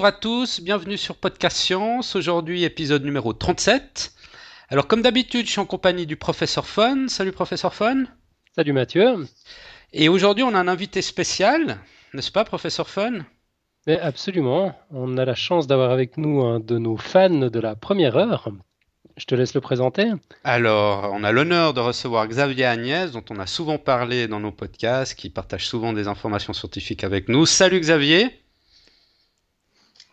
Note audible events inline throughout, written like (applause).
bonjour à tous, bienvenue sur Podcast Science. Aujourd'hui, épisode numéro 37. Alors, comme d'habitude, je suis en compagnie du professeur Fun. Salut, professeur Fun. Salut, Mathieu. Et aujourd'hui, on a un invité spécial, n'est-ce pas, professeur Fun Mais Absolument. On a la chance d'avoir avec nous un de nos fans de la première heure. Je te laisse le présenter. Alors, on a l'honneur de recevoir Xavier Agnès, dont on a souvent parlé dans nos podcasts, qui partage souvent des informations scientifiques avec nous. Salut Xavier.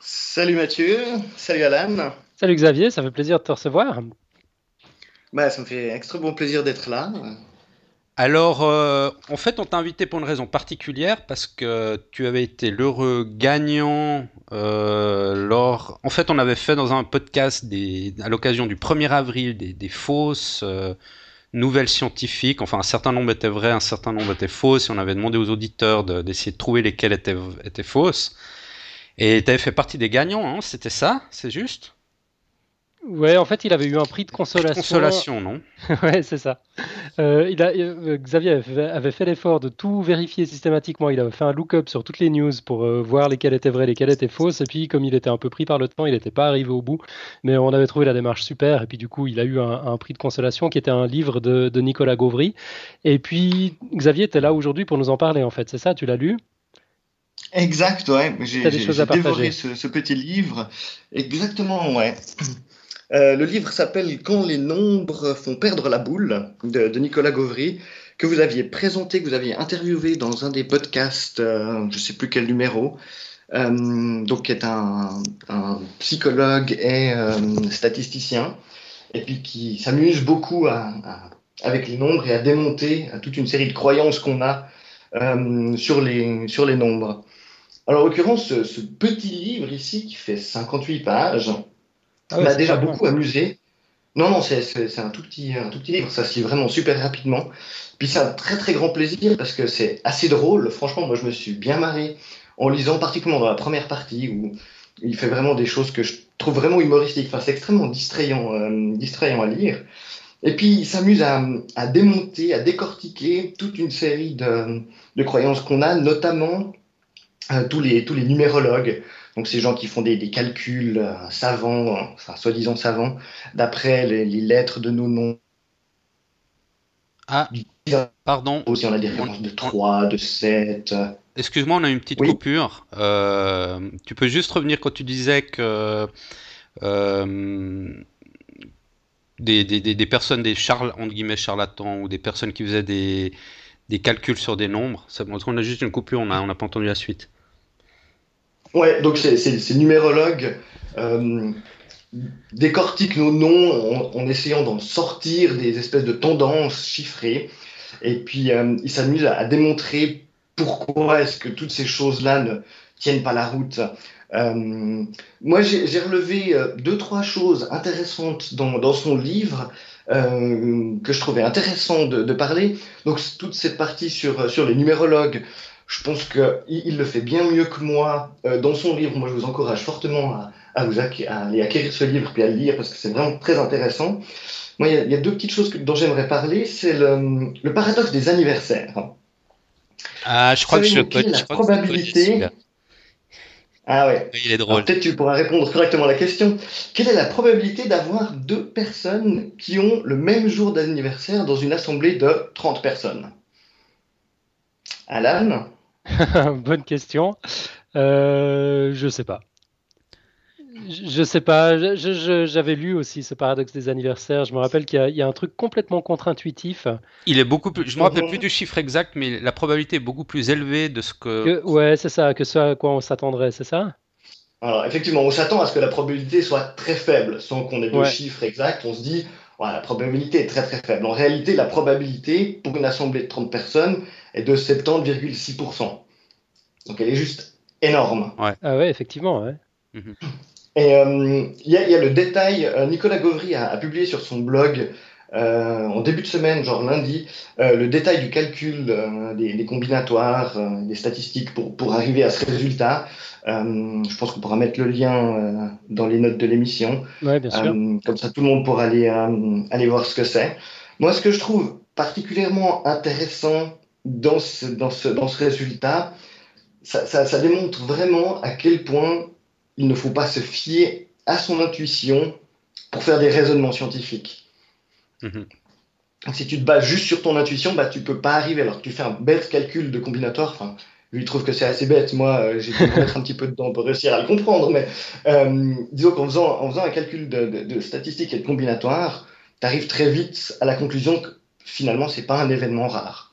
Salut Mathieu, salut Alan. Salut Xavier, ça fait plaisir de te recevoir. Bah, ça me fait extrêmement plaisir d'être là. Alors, euh, en fait, on t'a invité pour une raison particulière parce que tu avais été l'heureux gagnant euh, lors. En fait, on avait fait dans un podcast des... à l'occasion du 1er avril des, fausses euh, nouvelles scientifiques. Enfin, un certain nombre étaient vraies, un certain nombre étaient fausses, et on avait demandé aux auditeurs d'essayer de, trouver lesquelles étaient, étaient fausses. Et tu avais fait partie des gagnants, hein, c'était ça C'est juste? Ouais, en fait, il avait eu un prix de consolation. Consolation, non? (laughs) Ouais, c'est ça. Euh, il a, euh, Xavier avait fait, l'effort de tout vérifier systématiquement. Il avait fait un look-up sur toutes les news pour euh, voir lesquelles étaient vraies, lesquelles étaient fausses. Et puis, comme il était un peu pris par le temps, il n'était pas arrivé au bout. Mais on avait trouvé la démarche super. Et puis, du coup, il a eu un, prix de consolation qui était un livre de, Nicolas Gauvry. Et puis, Xavier, était là aujourd'hui pour nous en parler, en fait. C'est ça Tu l'as lu? Exact, ouais. J'ai dévoré ce, ce, petit livre. Exactement, ouais. Euh, le livre s'appelle Quand les nombres font perdre la boule de, Nicolas Gauvry, que vous aviez présenté, que vous aviez interviewé dans un des podcasts, euh, je ne sais plus quel numéro, euh, donc qui est un, psychologue et statisticien, et puis qui s'amuse beaucoup avec les nombres et à démonter toute une série de croyances qu'on a sur, les, sur les nombres. Alors, en l'occurrence, ce, ce, petit livre ici, qui fait 58 pages, ah m'a déjà beaucoup amusé. Non, non, c'est un tout petit, un tout petit livre, ça se lit vraiment super rapidement. Puis c'est un très très grand plaisir parce que c'est assez drôle. Franchement, moi je me suis bien marré en lisant, particulièrement dans la première partie où il fait vraiment des choses que je trouve vraiment humoristiques. Enfin, c'est extrêmement distrayant, euh, distrayant à lire. Et puis il s'amuse à, à, démonter, à décortiquer toute une série de, de croyances qu'on a, notamment tous, les, tous les numérologues. Donc ces gens qui font des, calculs euh, savants, enfin soi-disant savants, d'après les, lettres de nos noms. Ah, pardon. Aussi on a des références de 3, de 7. Excuse-moi, on a une petite coupure. Euh, tu peux juste revenir quand tu disais que euh, des, des, des, personnes, des charles, entre guillemets charlatans, ou des personnes qui faisaient des, des calculs sur des nombres, ça, on a juste une coupure, on n'a pas entendu la suite. Ouais, donc ces numérologues euh, décortiquent nos noms en, essayant d'en sortir des espèces de tendances chiffrées. Et puis, euh, ils s'amusent à, démontrer pourquoi est-ce que toutes ces choses-là ne tiennent pas la route. Euh, moi, j'ai relevé deux, trois choses intéressantes dans, dans son livre que je trouvais intéressant de, de, parler. Donc, toute cette partie sur, sur les numérologues, je pense qu'il il le fait bien mieux que moi euh, dans son livre. Moi, je vous encourage fortement à, à vous aller acquérir ce livre puis à le lire parce que c'est vraiment très intéressant. Moi, il y, a deux petites choses dont j'aimerais parler. C'est le, le, paradoxe des anniversaires. Ah, je crois que je peux. La probabilité. Ah ouais. Il est drôle. Peut-être tu pourras répondre correctement à la question. Quelle est la probabilité d'avoir deux personnes qui ont le même jour d'anniversaire dans une assemblée de 30 personnes? Alan? (laughs) Bonne question. Euh, je sais pas. Je sais pas. J'avais lu aussi ce paradoxe des anniversaires. Je me rappelle qu'il y, a un truc complètement contre-intuitif. Il est beaucoup plus. Je me rappelle plus du chiffre exact, mais la probabilité est beaucoup plus élevée de ce que. ouais, c'est ça. Que ce à quoi on s'attendrait, c'est ça? Alors effectivement, on s'attend à ce que la probabilité soit très faible, sans qu'on ait de chiffre exact. On se dit, la probabilité est très très faible. En réalité, la probabilité pour une assemblée de 30 personnes est de 70,6%. Donc elle est juste énorme. Ouais. Ah ouais, effectivement. Ouais. Mhm. Et euh, il y, a le détail, euh, Nicolas Gauvry a, publié sur son blog euh, en début de semaine, genre lundi, le détail du calcul des, combinatoires, des statistiques pour, pour, arriver à ce résultat. je pense qu'on pourra mettre le lien dans les notes de l'émission. Ouais, bien sûr. comme ça, tout le monde pourra aller, aller voir ce que c'est. Moi, ce que je trouve particulièrement intéressant dans ce, dans ce, dans ce résultat, ça, ça, ça, démontre vraiment à quel point il ne faut pas se fier à son intuition pour faire des raisonnements scientifiques. Mhm. Si tu te bases juste sur ton intuition, bah, tu peux pas arriver. Alors que tu fais un bête calcul de combinatoire, enfin, lui il trouve que c'est assez bête. Moi, euh, j'ai dû mettre un petit peu dedans pour réussir à le comprendre. Mais euh, disons qu'en faisant, en faisant un calcul de, de, statistiques et de combinatoire, tu arrives très vite à la conclusion que finalement, c'est pas un événement rare.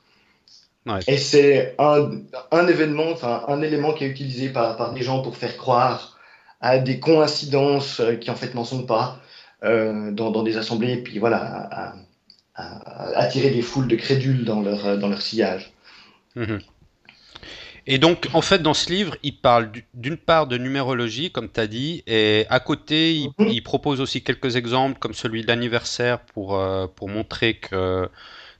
Et c'est un, un, événement, enfin un élément qui est utilisé par, par des gens pour faire croire à des coïncidences euh, qui en fait n'en sont pas euh, dans, dans, des assemblées, et puis voilà, à, à, attirer des foules de crédules dans leur, dans leur sillage. Mhm. Et donc, en fait, dans ce livre, il parle d'une part de numérologie, comme tu as dit, et à côté, il, mhm. il, propose aussi quelques exemples, comme celui de l'anniversaire, pour, euh, pour montrer que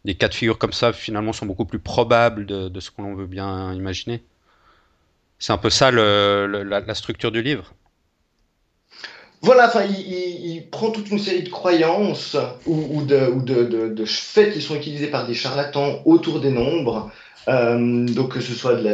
des cas de figure comme ça, finalement, sont beaucoup plus probables de, ce qu'on veut bien imaginer. C'est un peu ça la, structure du livre. Voilà, enfin, il, prend toute une série de croyances ou, de, faits qui sont utilisés par des charlatans autour des nombres. Euh, donc que ce soit de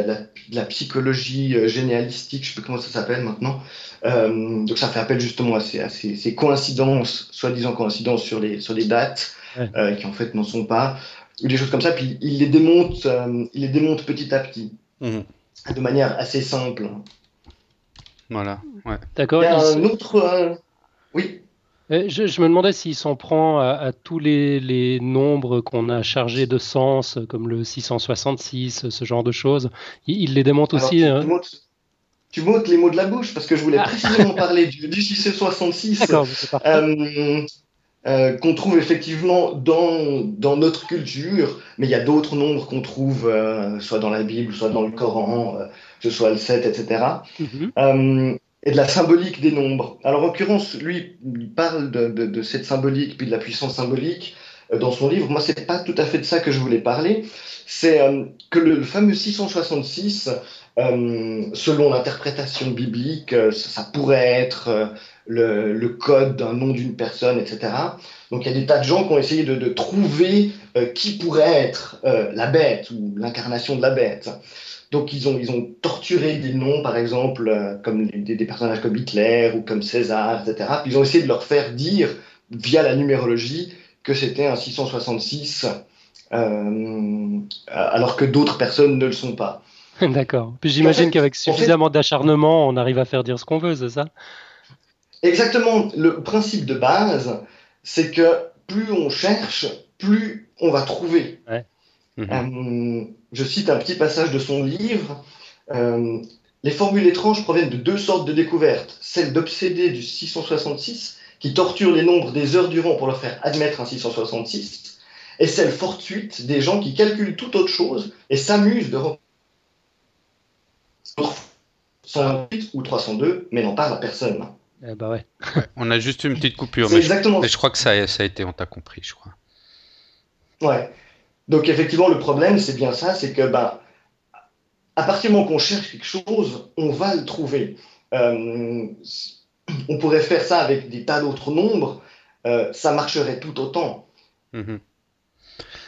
la, psychologie euh, généalistique, je sais plus comment ça s'appelle maintenant. Euh, donc ça fait appel justement à ces, coïncidences, soi-disant coïncidences sur les dates, euh, qui en fait n'en sont pas, ou des choses comme ça. Puis il les démonte, euh, il les démonte petit à petit, mhm. de manière assez simple. Voilà. Ouais. D'accord. un autre. Euh, oui. Je, je, me demandais s'il s'en prend à, tous les, les nombres qu'on a chargés de sens, comme le 666, ce genre de choses. Il, les démonte aussi. Hein. Tu m'ôtes les mots de la bouche parce que je voulais ah. précisément parler du, du 666. D'accord, euh, euh, qu'on trouve effectivement dans, dans notre culture, mais il y a d'autres nombres qu'on trouve euh, soit dans la Bible, soit dans le Coran, euh, que ce soit le 7, etc. Mhm. et de la symbolique des nombres. Alors en l'occurrence, lui, il parle de, de, de, cette symbolique, puis de la puissance symbolique dans son livre. Moi, c'est pas tout à fait de ça que je voulais parler. C'est que le, fameux 666, selon l'interprétation biblique, ça, pourrait être le, code d'un nom d'une personne, etc. Donc il y a des tas de gens qui ont essayé de, trouver euh, qui pourrait être euh, la bête ou l'incarnation de la bête. Donc ils ont, ils ont torturé des noms, par exemple, euh, comme des, personnages comme Hitler ou comme César, etc. Puis ils ont essayé de leur faire dire, via la numérologie, que c'était un 666, alors que d'autres personnes ne le sont pas. (laughs) D'accord. Puis j'imagine qu'avec suffisamment d'acharnement, on arrive à faire dire ce qu'on veut, c'est ça? Exactement. Le principe de base, c'est que plus on cherche, plus on va trouver. Mhm. Euh, je cite un petit passage de son livre. Euh, les formules étranges proviennent de deux sortes de découvertes. Celle d'obsédés du 666, qui torturent les nombres des heures durant pour leur faire admettre un 666, et celle fortuite des gens qui calculent toute autre chose et s'amusent de 128 ou 302, mais n'en parlent à personne. Eh bah ouais. On a juste une petite coupure, mais, exactement... je, mais je crois que ça, ça a été, on t'a compris, je crois. Ouais. Donc effectivement, le problème, c'est bien ça, c'est que bah, à partir du moment qu'on cherche quelque chose, on va le trouver. Euh, on pourrait faire ça avec des tas d'autres nombres, euh, ça marcherait tout autant. Mhm.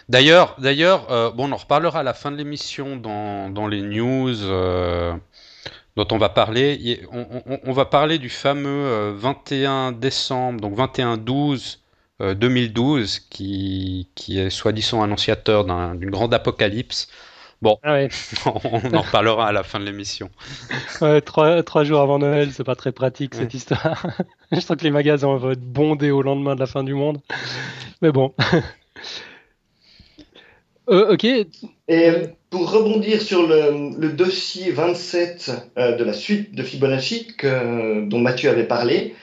D'ailleurs, d'ailleurs, euh, bon, on en reparlera à la fin de l'émission dans, dans, les news dont on va parler. On, va parler du fameux 21 euh, décembre, donc 21-12 2012, euh, qui, qui est soi-disant annonciateur d'une grande apocalypse. Bon, ah (laughs) on en reparlera à la fin de l'émission. trois, trois, jours avant Noël, c'est pas très pratique cette histoire. (laughs) Je sens que les magasins vont être bondés au lendemain de la fin du monde. Mais bon. Euh, ok. Et pour rebondir sur le, dossier 27 euh, de la suite de Fibonacci dont Mathieu avait parlé,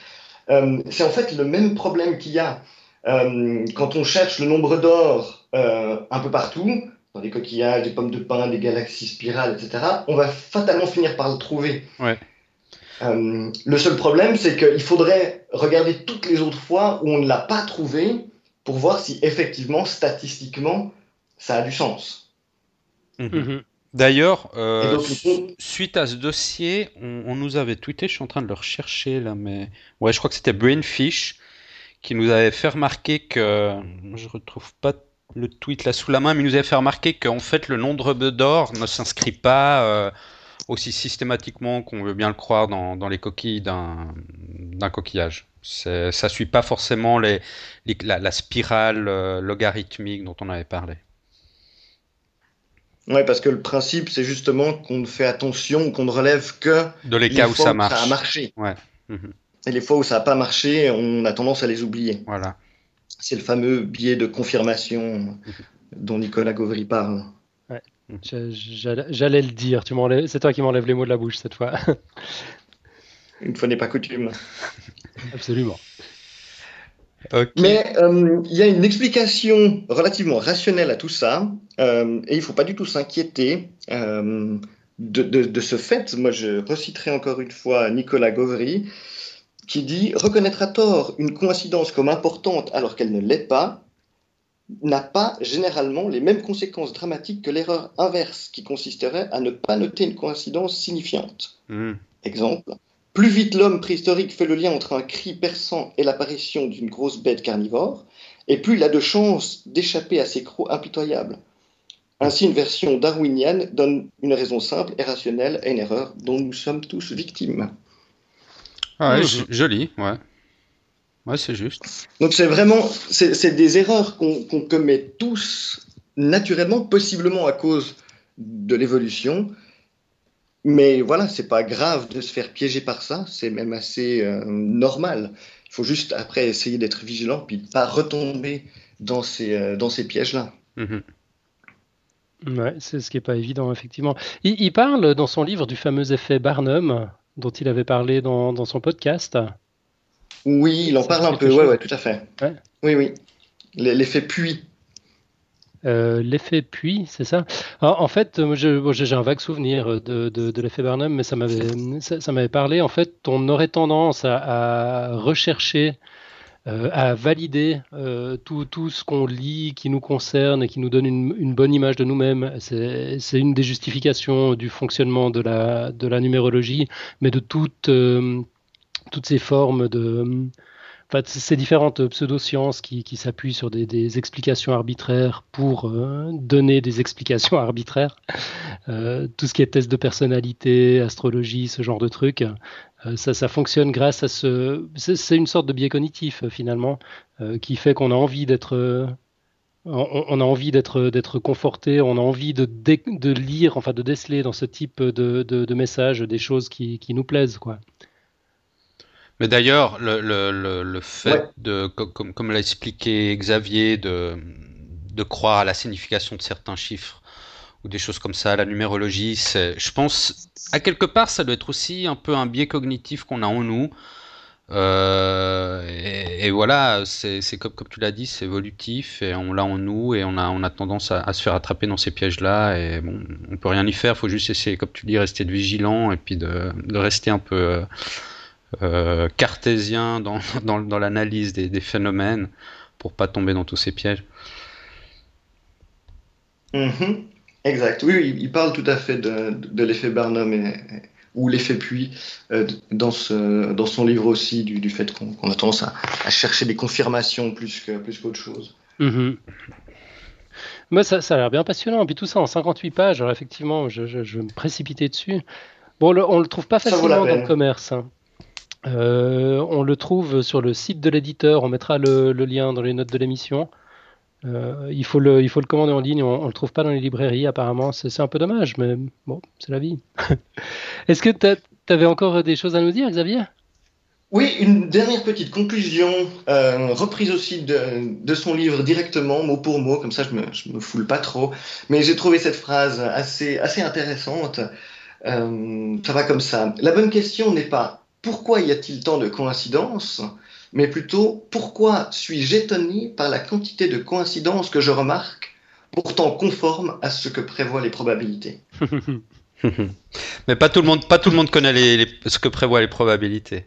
euh, c'est en fait le même problème qu'il y a quand on cherche le nombre d'or un peu partout, dans des coquillages, des pommes de pin, des galaxies spirales, etc. On va fatalement finir par le trouver. Ouais. le seul problème, c'est qu'il faudrait regarder toutes les autres fois où on ne l'a pas trouvé pour voir si effectivement, statistiquement, ça a du sens. Mhm. Mhm. D'ailleurs, euh, suite à ce dossier, on, nous avait tweeté, je suis en train de le rechercher là, mais ouais, je crois que c'était Brainfish qui nous avait fait remarquer que je retrouve pas le tweet là sous la main, mais il nous avait fait remarquer qu'en fait le nombre d'or ne s'inscrit pas euh, aussi systématiquement qu'on veut bien le croire dans, les coquilles d'un coquillage. Ça suit pas forcément les, la, spirale euh, logarithmique dont on avait parlé. Oui, parce que le principe, c'est justement qu'on ne fait attention, qu'on ne relève que de les cas où ça marche. a marché. Ouais. Mhm. Et les fois où ça n'a pas marché, on a tendance à les oublier. Voilà. C'est le fameux biais de confirmation mhm. dont Nicolas Gauvry parle. Ouais. Mhm. J'allais le dire. Tu c'est toi qui m'enlèves les mots de la bouche cette fois. (laughs) Une fois n'est pas coutume. (laughs) Absolument. Mais euh, il y a une explication relativement rationnelle à tout ça, euh, et il ne faut pas du tout s'inquiéter euh, de, ce fait. Moi, je reciterai encore une fois Nicolas Gauvry, qui dit Reconnaître à tort une coïncidence comme importante alors qu'elle ne l'est pas n'a pas généralement les mêmes conséquences dramatiques que l'erreur inverse qui consisterait à ne pas noter une coïncidence signifiante. Hmm. Exemple plus vite l'homme préhistorique fait le lien entre un cri perçant et l'apparition d'une grosse bête carnivore, et plus il a de chances d'échapper à ces crocs impitoyables. Ainsi, une version darwinienne donne une raison simple et rationnelle à une erreur dont nous sommes tous victimes. Ah ouais, joli, ouais. Ouais, c'est juste. Donc c'est vraiment, c'est des erreurs qu'on commet tous naturellement, possiblement à cause de l'évolution, mais voilà, c'est pas grave de se faire piéger par ça, c'est même assez euh, normal. Il faut juste après essayer d'être vigilant puis de pas retomber dans ces, euh, dans ces pièges-là. Mhm. Ouais, c'est ce qui n'est pas évident, effectivement. Il, parle dans son livre du fameux effet Barnum, dont il avait parlé dans, dans son podcast. Oui, il en parle un peu, ouais, ouais, tout à fait. Oui, oui. L'effet puits. Euh, l'effet puits, c'est ça? En fait, j'ai un vague souvenir de, l'effet Barnum, mais ça m'avait ça, parlé. En fait, on aurait tendance à, rechercher, euh, à valider euh, tout, tout, ce qu'on lit qui nous concerne et qui nous donne une, bonne image de nous-mêmes. C'est une des justifications du fonctionnement de la, de la numérologie, mais de toutes, toutes ces formes de ces différentes pseudosciences qui, qui s'appuient sur des, explications arbitraires pour euh, donner des explications (laughs) arbitraires. Euh, tout ce qui est test de personnalité, astrologie, ce genre de trucs, euh, ça, fonctionne grâce à ce. C'est une sorte de biais cognitif finalement qui fait qu'on a envie d'être. On, a envie d'être d'être conforté, on a envie de, de, lire, enfin de déceler dans ce type de, de, messages des choses qui, qui nous plaisent, quoi. Mais d'ailleurs, le, le, le, fait de, comme, comme l'a expliqué Xavier, de, de croire à la signification de certains chiffres ou des choses comme ça, la numérologie, c'est, je pense, à quelque part, ça doit être aussi un peu un biais cognitif qu'on a en nous. Euh, et, voilà, c'est, comme, comme tu l'as dit, c'est évolutif et on l'a en nous et on a, on a tendance à, se faire attraper dans ces pièges-là. Et bon, on peut rien y faire, il faut juste essayer, comme tu dis, rester vigilant et puis de, de rester un peu euh, cartésien dans, (laughs) dans, dans l'analyse des, des, phénomènes pour pas tomber dans tous ces pièges. Mhm. Exact. Oui, il parle tout à fait de, de l'effet Barnum et, ou l'effet puits euh, dans, ce, dans son livre aussi du, du fait qu'on a tendance à, à, chercher des confirmations plus que plus qu'autre chose. Mhm. Moi, ça, ça, a l'air bien passionnant. Et puis tout ça en 58 pages. Alors effectivement, je, je, je vais me précipiter dessus. Bon, on le trouve pas facilement dans le commerce. Hein. Euh, on le trouve sur le site de l'éditeur, on mettra le, lien dans les notes de l'émission. Euh, il, faut le, il faut le commander en ligne, on ne le trouve pas dans les librairies apparemment, c'est un peu dommage, mais bon, c'est la vie. (laughs) Est-ce que tu avais encore des choses à nous dire, Xavier? Oui, une dernière petite conclusion, euh, reprise aussi de, son livre directement, mot pour mot, comme ça je me, me foule pas trop. Mais j'ai trouvé cette phrase assez, assez intéressante. ça va comme ça. La bonne question n'est pas pourquoi y a-t-il tant de coïncidences mais plutôt pourquoi suis-je étonné par la quantité de coïncidences que je remarque, pourtant conformes à ce que prévoient les probabilités. (laughs) mais pas tout le monde, pas tout le monde connaît les, ce que prévoient les probabilités.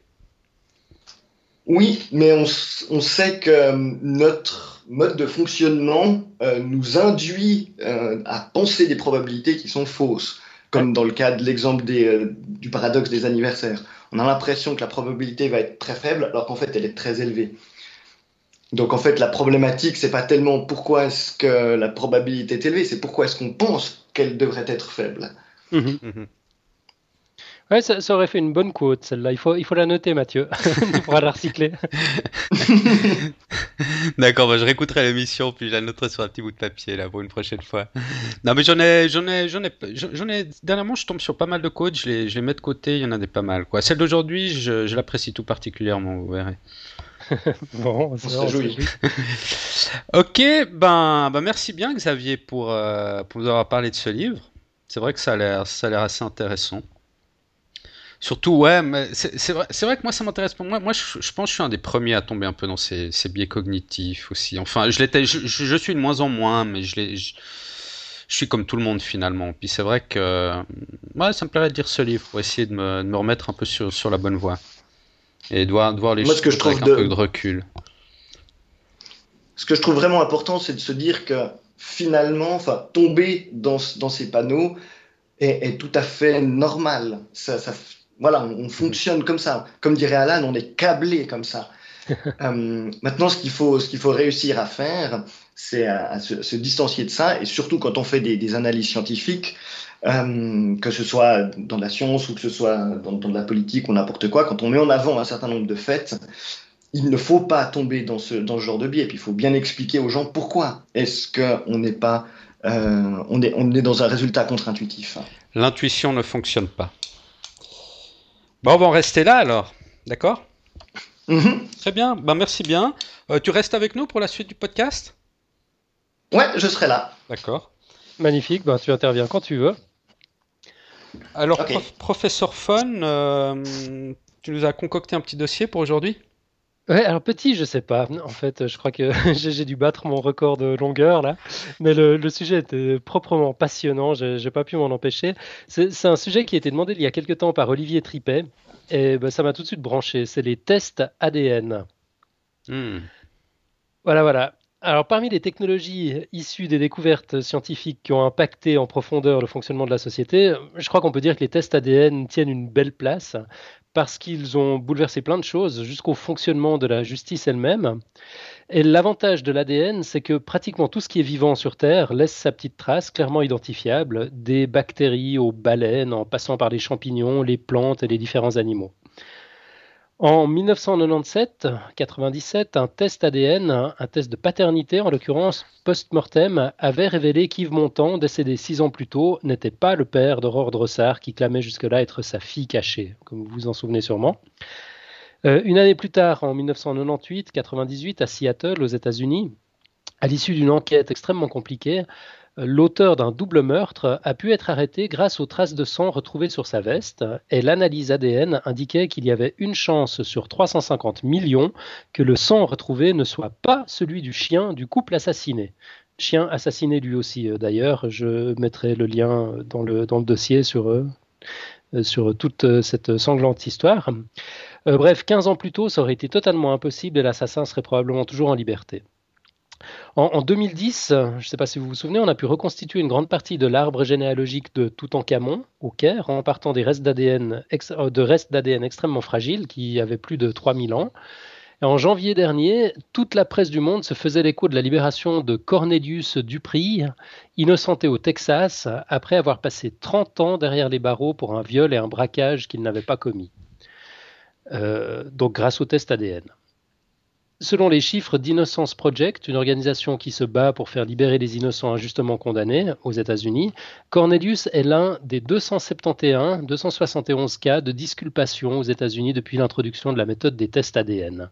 Oui, mais on, sait que euh, notre mode de fonctionnement euh, nous induit euh, à penser des probabilités qui sont fausses, comme dans le cas de l'exemple du paradoxe des anniversaires on a l'impression que la probabilité va être très faible alors qu'en fait elle est très élevée. Donc en fait la problématique c'est pas tellement pourquoi est-ce que la probabilité est élevée, c'est pourquoi est-ce qu'on pense qu'elle devrait être faible. Mhm. Mhm. Ouais, ça, aurait fait une bonne quote, celle-là. Il faut, il faut la noter, Mathieu. (laughs) tu pourras la recycler. (laughs) D'accord, bah, je réécouterai l'émission, puis je la noterai sur un petit bout de papier, là, pour une prochaine fois. Non, mais j'en ai, j'en ai, j'en ai, j'en ai, dernièrement, je tombe sur pas mal de quotes, je les, je les mets de côté, il y en a des pas mal, quoi. Celle d'aujourd'hui, je, je l'apprécie tout particulièrement, vous verrez. (laughs) bon, c'est ok, ben, ben, merci bien Xavier pour, euh, pour nous avoir parlé de ce livre. C'est vrai que ça a l'air, ça a l'air assez intéressant. Surtout, ouais, mais c'est vrai, vrai, que moi ça m'intéresse moi. Moi, je, pense que je suis un des premiers à tomber un peu dans ces, ces biais cognitifs aussi. Enfin, je l'étais, je, je, suis de moins en moins, mais je, je, suis comme tout le monde finalement. Puis c'est vrai que, ouais, ça me plairait de lire ce livre pour essayer de me, de me remettre un peu sur, sur la bonne voie et de voir, de voir les choses avec un peu de recul. Ce que je trouve vraiment important, c'est de se dire que finalement, enfin, tomber dans, dans ces panneaux est, est, tout à fait normal. Ça, ça, voilà, on, fonctionne comme ça. Comme dirait Alan, on est câblé comme ça. (laughs) euh, maintenant, ce qu'il faut, ce qu'il faut réussir à faire, c'est à, se, se, distancier de ça, et surtout quand on fait des, des analyses scientifiques, euh, que ce soit dans la science ou que ce soit dans, dans la politique ou n'importe quoi, quand on met en avant un certain nombre de faits, il ne faut pas tomber dans ce, dans ce genre de biais. Puis il faut bien expliquer aux gens pourquoi est-ce qu'on n'est pas, euh, on, est, on est dans un résultat contre-intuitif. L'intuition ne fonctionne pas. Bon, on va en rester là alors, d'accord? Mm-hmm. Très bien, ben, merci bien. Euh, tu restes avec nous pour la suite du podcast? Ouais, je serai là. D'accord. Magnifique, ben, tu interviens quand tu veux. Alors, professeur Fon, euh, tu nous as concocté un petit dossier pour aujourd'hui? Ouais, alors petit, je sais pas. En fait, je crois que (laughs) j'ai dû battre mon record de longueur là. Mais le, sujet était proprement passionnant. J'ai pas pu m'en empêcher. C'est un sujet qui a été demandé il y a quelques temps par Olivier Tripet. Et ben, ça m'a tout de suite branché. C'est les tests ADN. Hmm. Voilà, voilà. Alors, parmi les technologies issues des découvertes scientifiques qui ont impacté en profondeur le fonctionnement de la société, je crois qu'on peut dire que les tests ADN tiennent une belle place parce qu'ils ont bouleversé plein de choses jusqu'au fonctionnement de la justice elle-même. Et l'avantage de l'ADN, c'est que pratiquement tout ce qui est vivant sur Terre laisse sa petite trace clairement identifiable, des bactéries aux baleines, en passant par les champignons, les plantes et les différents animaux. En 1997-97, un test ADN, un test de paternité en l'occurrence post-mortem, avait révélé qu'Yves Montand, décédé six ans plus tôt, n'était pas le père d'Aurore Drossard qui clamait jusque-là être sa fille cachée, comme vous vous en souvenez sûrement. Euh, une année plus tard, en 1998-98, à Seattle, aux États-Unis, à l'issue d'une enquête extrêmement compliquée, l'auteur d'un double meurtre a pu être arrêté grâce aux traces de sang retrouvées sur sa veste et l'analyse ADN indiquait qu'il y avait une chance sur 350 millions que le sang retrouvé ne soit pas celui du chien du couple assassiné. Chien assassiné lui aussi euh, d'ailleurs, je mettrai le lien dans le, dans le dossier sur, euh, toute euh, cette sanglante histoire. bref, 15 ans plus tôt, ça aurait été totalement impossible et l'assassin serait probablement toujours en liberté. En, 2010, je ne sais pas si vous vous souvenez, on a pu reconstituer une grande partie de l'arbre généalogique de Toutankhamon au Caire en partant des restes d'ADN, euh, de restes d'ADN extrêmement fragiles qui avaient plus de 3000 ans. Et en janvier dernier, toute la presse du monde se faisait l'écho de la libération de Cornelius Dupri, innocenté au Texas, après avoir passé 30 ans derrière les barreaux pour un viol et un braquage qu'il n'avait pas commis. Euh, donc grâce au test ADN. Selon les chiffres d'Innocence Project, une organisation qui se bat pour faire libérer les innocents injustement condamnés aux États-Unis, Cornelius est l'un des 271, 271 cas de disculpation aux États-Unis depuis l'introduction de la méthode des tests ADN.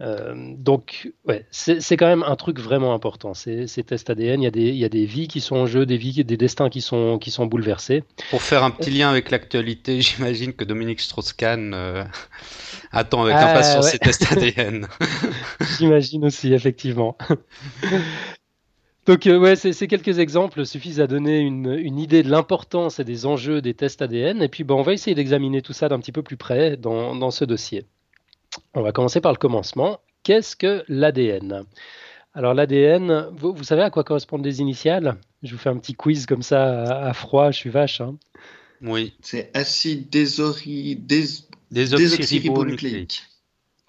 Euh, donc, ouais, c'est quand même un truc vraiment important. Ces, ces tests ADN, il y, a des, il y, a des vies qui sont en jeu, des vies, des destins qui sont, qui sont bouleversés. Pour faire un petit lien avec l'actualité, (laughs) j'imagine que Dominique Strauss-Kahn euh, attend avec ah, impatience ces tests ADN. (laughs) j'imagine aussi, effectivement. Donc, euh, ouais, ces quelques exemples suffisent à donner une, une idée de l'importance et des enjeux des tests ADN. Et puis, bon, on va essayer d'examiner tout ça d'un petit peu plus près dans, dans ce dossier. On va commencer par le commencement. Qu'est-ce que l'ADN Alors l'ADN, vous, savez à quoi correspondent les initiales? Je vous fais un petit quiz comme ça à, froid, je suis vache. Hein. Oui. C'est acide désori... désoxyribonucléique.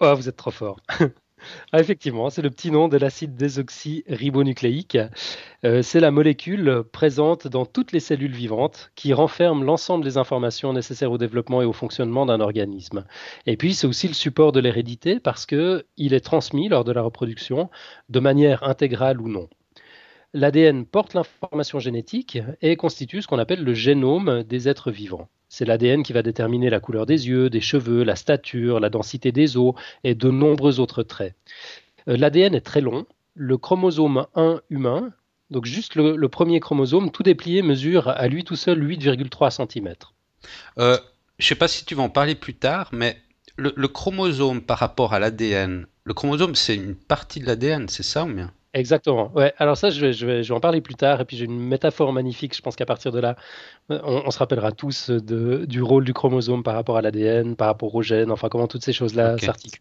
Oh, vous êtes trop fort. (laughs) Ah, effectivement, c'est le petit nom de l'acide désoxyribonucléique. Euh, c'est la molécule présente dans toutes les cellules vivantes qui renferme l'ensemble des informations nécessaires au développement et au fonctionnement d'un organisme. Et puis, c'est aussi le support de l'hérédité parce qu'il est transmis lors de la reproduction de manière intégrale ou non. L'ADN porte l'information génétique et constitue ce qu'on appelle le génome des êtres vivants. C'est l'ADN qui va déterminer la couleur des yeux, des cheveux, la stature, la densité des os et de nombreux autres traits. Euh, L'ADN est très long. Le chromosome 1 humain, donc juste le, premier chromosome, tout déplié, mesure à lui tout seul 8,3 cm. Euh, je ne sais pas si tu vas en parler plus tard, mais le, le chromosome par rapport à l'ADN, le chromosome c'est une partie de l'ADN, c'est ça ou bien? Exactement. Ouais. Alors ça, je vais, je, vais, je vais en parler plus tard. Et puis j'ai une métaphore magnifique. Je pense qu'à partir de là, on, se rappellera tous de, du rôle du chromosome par rapport à l'ADN, par rapport au gène, enfin comment toutes ces choses-là s'articulent.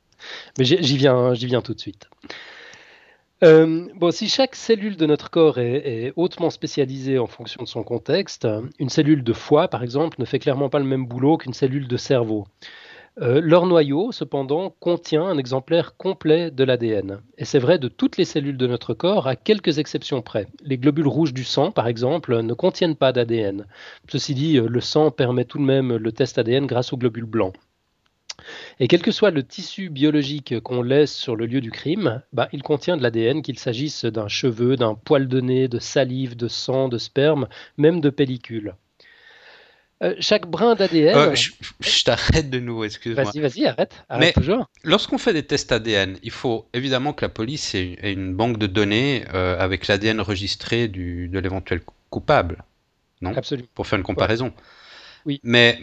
Mais j'y viens, j'y viens tout de suite. Euh, bon, si chaque cellule de notre corps est, est, hautement spécialisée en fonction de son contexte, une cellule de foie, par exemple, ne fait clairement pas le même boulot qu'une cellule de cerveau. Euh, leur noyau, cependant, contient un exemplaire complet de l'ADN. Et c'est vrai de toutes les cellules de notre corps, à quelques exceptions près. Les globules rouges du sang, par exemple, ne contiennent pas d'ADN. Ceci dit, euh, le sang permet tout de même le test ADN grâce aux globules blancs. Et quel que soit le tissu biologique qu'on laisse sur le lieu du crime, bah, il contient de l'ADN, qu'il s'agisse d'un cheveu, d'un poil de nez, de salive, de sang, de sperme, même de pellicule. Euh, chaque brin d'ADN. Euh, je, t'arrête de nouveau, excuse-moi. Vas-y, vas-y, arrête. Mais toujours. Lorsqu'on fait des tests ADN, il faut évidemment que la police ait une banque de données euh, avec l'ADN registré du, de l'éventuel coupable. Non? Absolument. Pour faire une comparaison. Oui. Mais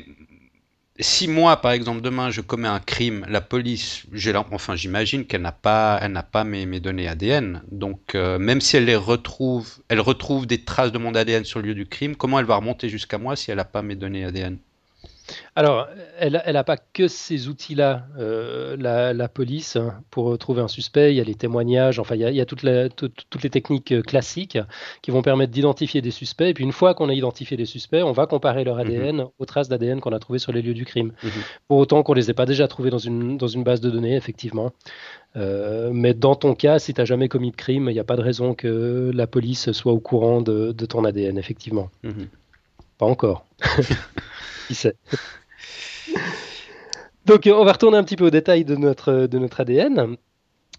si moi, par exemple, demain, je commets un crime, la police, enfin, j'imagine qu'elle n'a pas, elle n'a pas mes, données ADN. Donc, euh, même si elle les retrouve, elle retrouve des traces de mon ADN sur le lieu du crime, comment elle va remonter jusqu'à moi si elle n'a pas mes données ADN alors, elle n'a pas que ces outils-là, euh, la, police, hein, pour trouver un suspect. Il y a les témoignages, enfin, il y a, toutes, les techniques euh, classiques qui vont permettre d'identifier des suspects. Et puis, une fois qu'on a identifié des suspects, on va comparer leur ADN mhm. aux traces d'ADN qu'on a trouvées sur les lieux du crime. Mhm. Pour autant qu'on ne les ait pas déjà trouvées dans une, dans une base de données, effectivement. Euh, mais dans ton cas, si tu n'as jamais commis de crime, il n'y a pas de raison que la police soit au courant de, ton ADN, effectivement. Mhm. Pas encore. (laughs) Donc, on va retourner un petit peu au détail de notre, de notre ADN.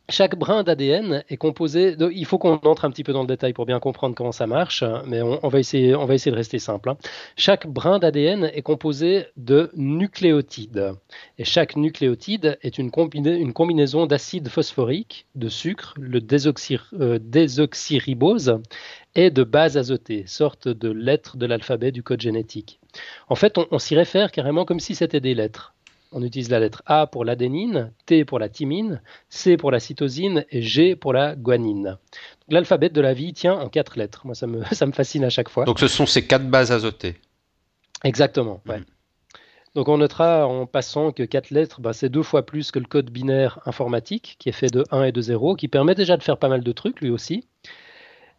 Chaque brin d'ADN est composé. De, il faut qu'on entre un petit peu dans le détail pour bien comprendre comment ça marche, mais on, va, essayer, de rester simple. Hein. Chaque brin d'ADN est composé de nucléotides. Et chaque nucléotide est une, une combinaison d'acide phosphorique, de sucre, le euh, désoxyribose, et de bases azotées, sorte de lettres de l'alphabet du code génétique. En fait, on, s'y réfère carrément comme si c'était des lettres. On utilise la lettre A pour l'adénine, T pour la thymine, C pour la cytosine et G pour la guanine. L'alphabet de la vie tient en quatre lettres. Moi, ça me, (laughs) ça me fascine à chaque fois. Donc, ce sont ces quatre bases azotées. Exactement. Ouais. Mm. Donc on notera en passant que quatre lettres, bah, c'est deux fois plus que le code binaire informatique, qui est fait de 1 et de 0, qui permet déjà de faire pas mal de trucs lui aussi.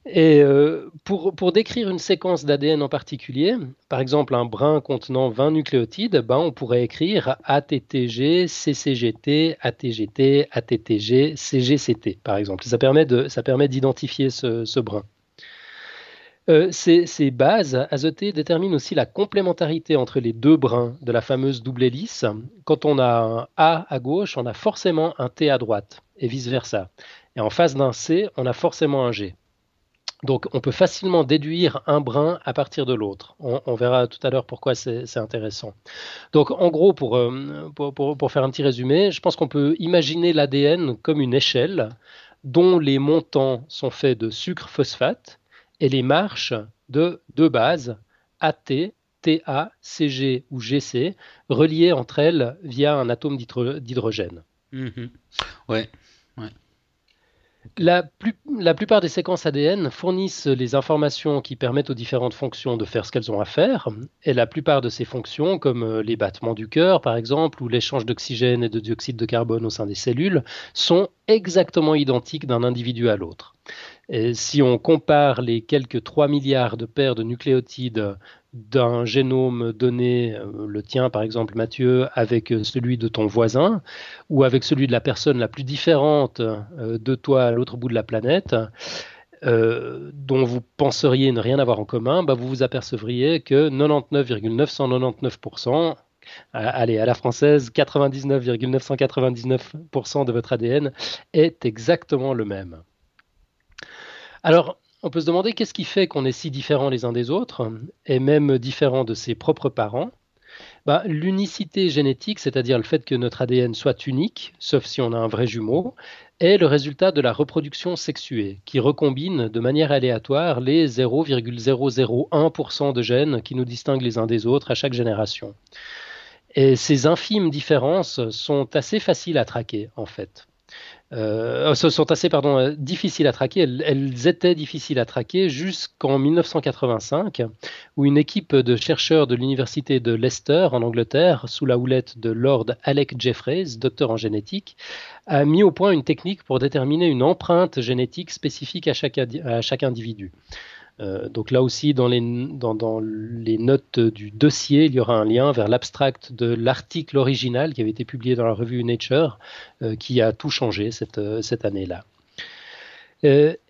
Et euh, pour, pour, décrire une séquence d'ADN en particulier, par exemple un brin contenant 20 nucléotides, ben on pourrait écrire ATTG, CCGT, ATGT, ATTG, CGCT, par exemple. Ça permet, de, ça permet d'identifier ce, ce, brin. Euh, ces, ces, bases azotées déterminent aussi la complémentarité entre les deux brins de la fameuse double hélice. Quand on a un A à gauche, on a forcément un T à droite, et vice-versa. Et en face d'un C, on a forcément un G. Donc on peut facilement déduire un brin à partir de l'autre. On, verra tout à l'heure pourquoi c'est intéressant. Donc en gros, euh, pour, pour, faire un petit résumé, je pense qu'on peut imaginer l'ADN comme une échelle dont les montants sont faits de sucre phosphate et les marches de deux bases, AT, TA, CG ou GC, reliées entre elles via un atome d'hydrogène. Mmh ouais. La, plupart des séquences ADN fournissent les informations qui permettent aux différentes fonctions de faire ce qu'elles ont à faire, et la plupart de ces fonctions, comme euh, les battements du cœur par exemple, ou l'échange d'oxygène et de dioxyde de carbone au sein des cellules, sont exactement identiques d'un individu à l'autre. si on compare les quelques 3 milliards de paires de nucléotides d'un génome donné, euh, le tien par exemple Mathieu, avec celui de ton voisin, ou avec celui de la personne la plus différente de toi à l'autre bout de la planète, dont vous penseriez ne rien avoir en commun, bah, vous vous apercevriez que 99,999%, allez, à la française, 99,999% de votre ADN est exactement le même. Alors, on peut se demander qu'est-ce qui fait qu'on est si différents les uns des autres, et même différents de ses propres parents. Bah, L'unicité génétique, c'est-à-dire le fait que notre ADN soit unique, sauf si on a un vrai jumeau, est le résultat de la reproduction sexuée, qui recombine de manière aléatoire les 0,001% de gènes qui nous distinguent les uns des autres à chaque génération. Et ces infimes différences sont assez faciles à traquer, en fait. Euh, sont assez euh, difficiles à traquer. Elles, étaient difficiles à traquer jusqu'en 1985, où une équipe de chercheurs de l'université de Leicester en Angleterre, sous la houlette de Lord Alec Jeffreys, docteur en génétique, a mis au point une technique pour déterminer une empreinte génétique spécifique à chaque individu. Euh, donc là aussi, dans les, notes du dossier, il y aura un lien vers l'abstract de l'article original qui avait été publié dans la revue Nature, euh, qui a tout changé cette, euh, année-là.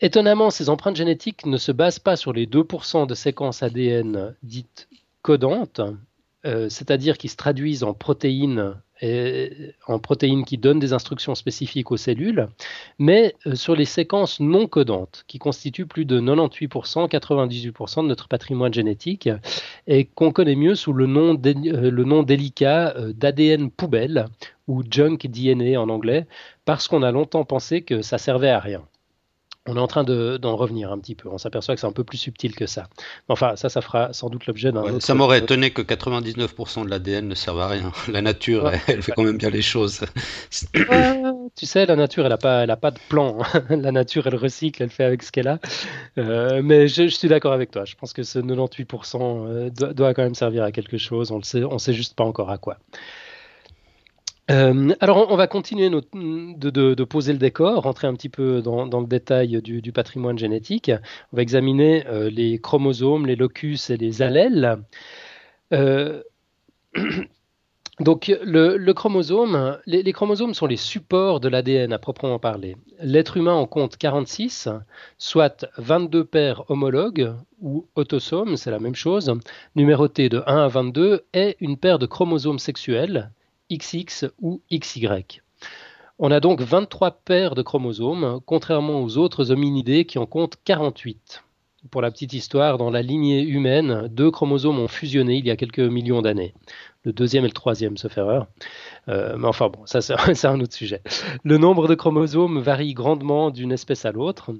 étonnamment, ces empreintes génétiques ne se basent pas sur les 2% de séquences ADN dites codantes, c'est-à-dire qui se traduisent en protéines en protéines qui donnent des instructions spécifiques aux cellules, mais euh, sur les séquences non codantes, qui constituent plus de 98%, 98% de notre patrimoine génétique, et qu'on connaît mieux sous le nom, euh, le nom délicat euh, d'ADN poubelle, ou junk DNA en anglais, parce qu'on a longtemps pensé que ça servait à rien on est en train d'en revenir un petit peu. On s'aperçoit que c'est un peu plus subtil que ça. Enfin, ça, ça fera sans doute l'objet d'un autre... Ça m'aurait étonné que 99% de l'ADN ne serve à rien. (laughs) La nature, elle, fait quand même bien les choses. tu sais, la nature, elle n'a pas, a pas de plan. (laughs) la nature, elle recycle, elle fait avec ce qu'elle a. Euh, mais je, suis d'accord avec toi. Je pense que ce 98% euh, doit, doit, quand même servir à quelque chose. On ne sait, on sait juste pas encore à quoi. Euh, alors, on va continuer de, poser le décor, rentrer un petit peu dans, le détail du, patrimoine génétique. On va examiner euh, les chromosomes, les locus et les allèles. Euh, (clears throat) donc, les, chromosomes sont les supports de l'ADN à proprement parler. L'être humain en compte 46, soit 22 paires homologues ou autosomes, c'est la même chose, numérotés de 1 à 22, et une paire de chromosomes sexuels XX ou XY. On a donc 23 paires de chromosomes, contrairement aux autres hominidés qui en comptent 48. Pour la petite histoire, dans la lignée humaine, deux chromosomes ont fusionné il y a quelques millions d'années. Le deuxième et le troisième, sauf erreur. Euh, mais enfin bon, ça c'est un (laughs) autre sujet. Le nombre de chromosomes varie grandement d'une espèce à l'autre.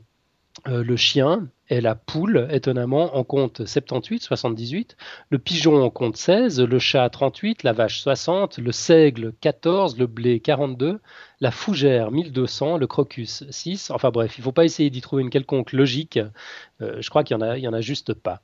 Euh, le chien et la poule, étonnamment, en compte 78, 78. Le pigeon en compte 16, le chat 38, la vache 60, le seigle 14, le blé 42, la fougère 1200, le crocus 6. Enfin bref, il ne faut pas essayer d'y trouver une quelconque logique. Euh, je crois qu'il n'y en, en a juste pas.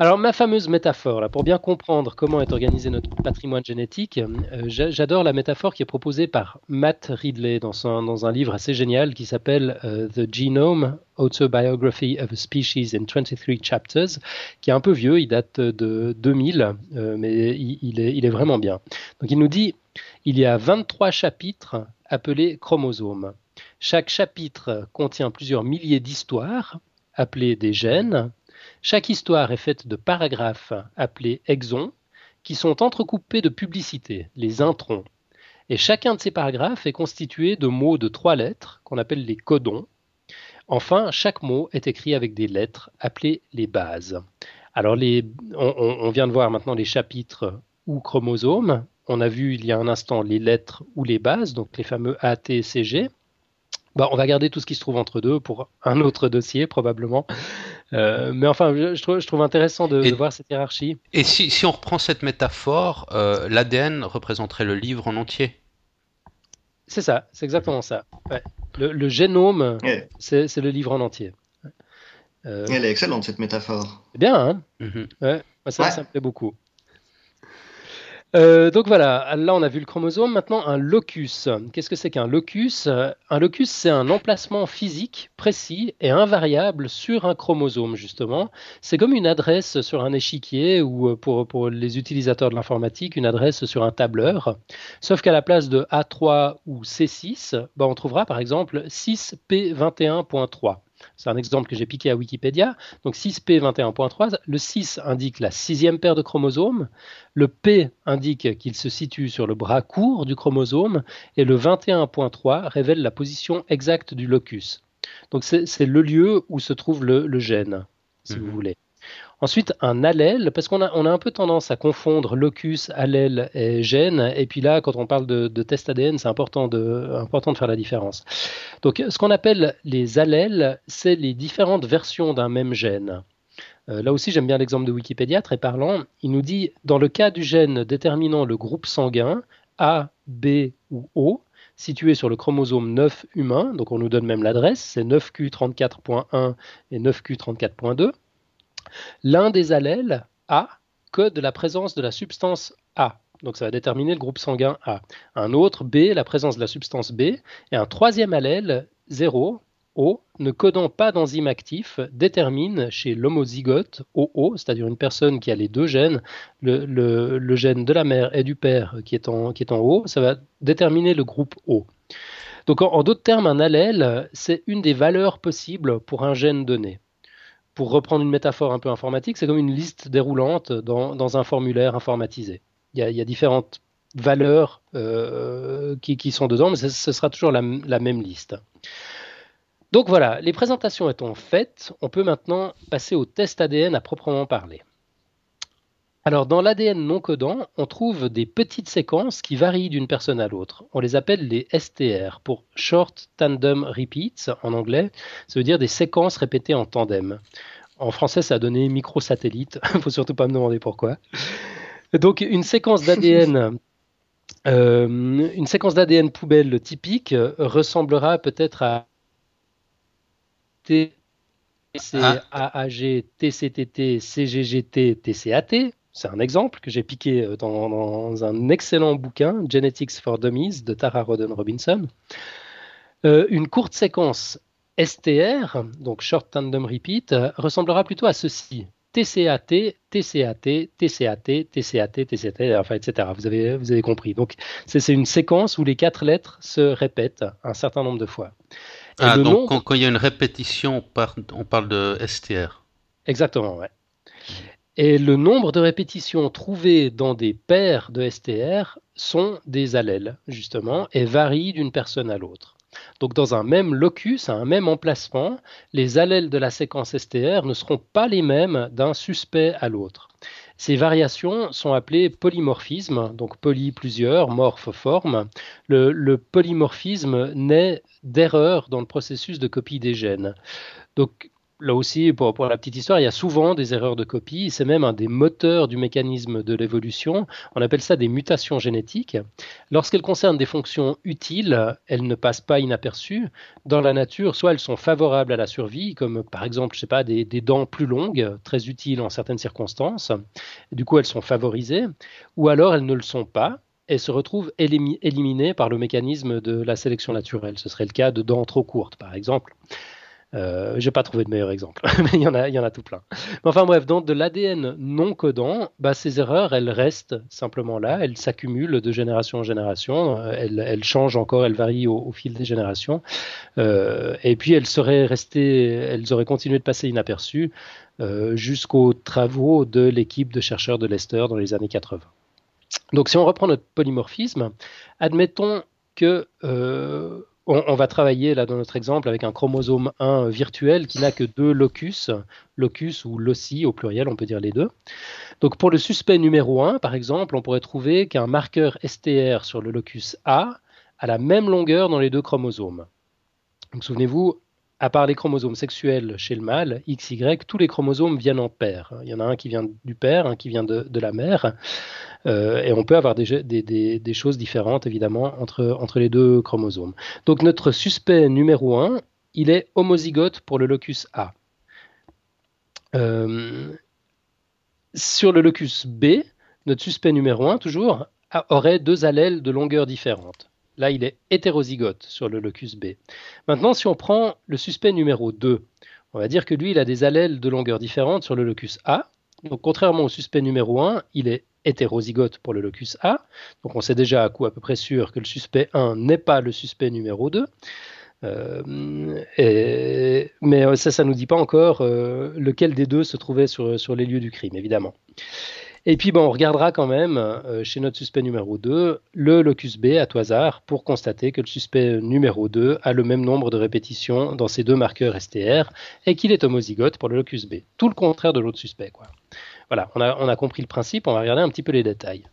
Alors ma fameuse métaphore, là, pour bien comprendre comment est organisé notre patrimoine génétique, euh, j'adore la métaphore qui est proposée par Matt Ridley dans, dans un livre assez génial qui s'appelle euh, The Genome, Autobiography of a Species in 23 Chapters, qui est un peu vieux, il date de 2000, euh, mais il, est, il est vraiment bien. Donc il nous dit, il y a 23 chapitres appelés chromosomes. Chaque chapitre contient plusieurs milliers d'histoires appelées des gènes chaque histoire est faite de paragraphes appelés exons qui sont entrecoupés de publicités, les introns. Et chacun de ces paragraphes est constitué de mots de trois lettres qu'on appelle les codons. Enfin, chaque mot est écrit avec des lettres appelées les bases. Alors, on, vient de voir maintenant les chapitres ou chromosomes. On a vu il y a un instant les lettres ou les bases, donc les fameux A, T, C, G. On va garder tout ce qui se trouve entre deux pour un autre dossier probablement. Euh, mais enfin, je, trouve, intéressant de, voir cette hiérarchie. Et si, on reprend cette métaphore, euh, l'ADN représenterait le livre en entier C'est ça, c'est exactement ça. Le, génome, c'est le livre en entier. Euh, Elle est excellente cette métaphore. Bien, hein mhm. ça, ça me plaît beaucoup. Euh, donc voilà, là on a vu le chromosome. Maintenant, un locus. Qu'est-ce que c'est qu'un locus? Un locus, c'est un emplacement physique précis et invariable sur un chromosome, justement. C'est comme une adresse sur un échiquier ou euh, pour, pour les utilisateurs de l'informatique, une adresse sur un tableur. Sauf qu'à la place de A3 ou C6, bah, on trouvera par exemple 6P21.3. C'est un exemple que j'ai piqué à Wikipédia. Donc 6P21.3, le 6 indique la sixième paire de chromosomes, le P indique qu'il se situe sur le bras court du chromosome, et le 21.3 révèle la position exacte du locus. Donc c'est le lieu où se trouve le, gène, si vous mhm. voulez. Ensuite, un allèle, parce qu'on a, un peu tendance à confondre locus, allèle et gène. Et puis là, quand on parle de, test ADN, c'est important de, important de faire la différence. Donc, ce qu'on appelle les allèles, c'est les différentes versions d'un même gène. Euh, là aussi, j'aime bien l'exemple de Wikipédia, très parlant. Il nous dit, dans le cas du gène déterminant le groupe sanguin, A, B ou O, situé sur le chromosome 9 humain, donc on nous donne même l'adresse, c'est 9Q34.1 et 9Q34.2, L'un des allèles A code la présence de la substance A. Donc ça va déterminer le groupe sanguin A. Un autre B, la présence de la substance B. Et un troisième allèle, 0, O, ne codant pas d'enzyme actif, détermine chez l'homozygote OO, c'est-à-dire une personne qui a les deux gènes, le, gène de la mère et du père qui est, en, qui est en O, ça va déterminer le groupe O. Donc en d'autres termes, un allèle, c'est une des valeurs possibles pour un gène donné pour reprendre une métaphore un peu informatique, c'est comme une liste déroulante dans, un formulaire informatisé. Il y a, différentes valeurs euh, qui, sont dedans, mais ce, sera toujours la, même liste. Donc voilà, les présentations étant faites, on peut maintenant passer au test ADN à proprement parler. Alors dans l'ADN non codant, on trouve des petites séquences qui varient d'une personne à l'autre. On les appelle les STR pour Short Tandem Repeats en anglais. Ça veut dire des séquences répétées en tandem. En français, ça a donné microsatellite. Il (laughs) faut surtout pas me demander pourquoi. Donc une séquence d'ADN (laughs) euh, une séquence d'ADN poubelle typique ressemblera peut-être à TCAAG, TCTT, CGGT, TCAT, c'est un exemple que j'ai piqué euh, dans, un excellent bouquin, Genetics for Dummies, de Tara Roden Robinson. Euh, une courte séquence STR, donc Short Tandem Repeat, ressemblera plutôt à ceci. TCAT, TCAT, TCAT, TCAT, TCAT, enfin, etc. Vous avez, vous avez compris. Donc, c'est une séquence où les quatre lettres se répètent un certain nombre de fois. ah, donc quand, il y a une répétition, on parle de STR. Exactement, ouais. Et le nombre de répétitions trouvées dans des paires de STR sont des allèles, justement, et varient d'une personne à l'autre. Donc dans un même locus, à un même emplacement, les allèles de la séquence STR ne seront pas les mêmes d'un suspect à l'autre. Ces variations sont appelées polymorphismes, donc poly plusieurs, morph forme. Le, le polymorphisme naît d'erreurs dans le processus de copie des gènes. Donc là aussi, pour, la petite histoire, il y a souvent des erreurs de copie. C'est même un des moteurs du mécanisme de l'évolution. On appelle ça des mutations génétiques. Lorsqu'elles concernent des fonctions utiles, elles ne passent pas inaperçues. Dans la nature, soit elles sont favorables à la survie, comme par exemple, je sais pas, des, dents plus longues, très utiles en certaines circonstances. Du coup, elles sont favorisées. Ou alors, elles ne le sont pas et se retrouvent éliminées par le mécanisme de la sélection naturelle. Ce serait le cas de dents trop courtes, par exemple. Euh, je n'ai pas trouvé de meilleur exemple, (laughs) mais il y, en a, tout plein. enfin bref, donc de l'ADN non codant, bah, ces erreurs, elles restent simplement là, elles s'accumulent de génération en génération, euh, elles, changent encore, elles varient au, fil des générations, euh, et puis elles auraient continué de passer inaperçues jusqu'aux travaux de l'équipe de chercheurs de Leicester dans les années 80. Donc si on reprend notre polymorphisme, admettons que on, va travailler là dans notre exemple avec un chromosome 1 virtuel qui n'a que deux locus, locus ou loci au pluriel, on peut dire les deux. Donc pour le suspect numéro 1, par exemple, on pourrait trouver qu'un marqueur STR sur le locus A a la même longueur dans les deux chromosomes. Souvenez-vous, à part les chromosomes sexuels chez le mâle, XY, tous les chromosomes viennent en paire. Il y en a un qui vient du père, un qui vient de, la mère. Euh, et on peut avoir des, choses différentes, évidemment, entre, entre les deux chromosomes. Donc notre suspect numéro 1, il est homozygote pour le locus A. Euh, sur le locus B, notre suspect numéro 1, toujours, aurait deux allèles de longueur différente. Là, il est hétérozygote sur le locus B. Maintenant, si on prend le suspect numéro 2, on va dire que lui, il a des allèles de longueur différente sur le locus A. Donc, contrairement au suspect numéro 1, il est hétérozygote pour le locus A. Donc, on sait déjà à coup à peu près sûr que le suspect 1 n'est pas le suspect numéro 2. Euh, mais ça, ça ne nous dit pas encore euh, lequel des deux se trouvait sur les lieux du crime, évidemment. Et puis, bon, on regardera quand même euh, chez notre suspect numéro 2 le locus B à tout hasard pour constater que le suspect numéro 2 a le même nombre de répétitions dans ces deux marqueurs STR et qu'il est homozygote pour le locus B. Tout le contraire de l'autre suspect. Voilà, on a compris le principe, on va regarder un petit peu les détails.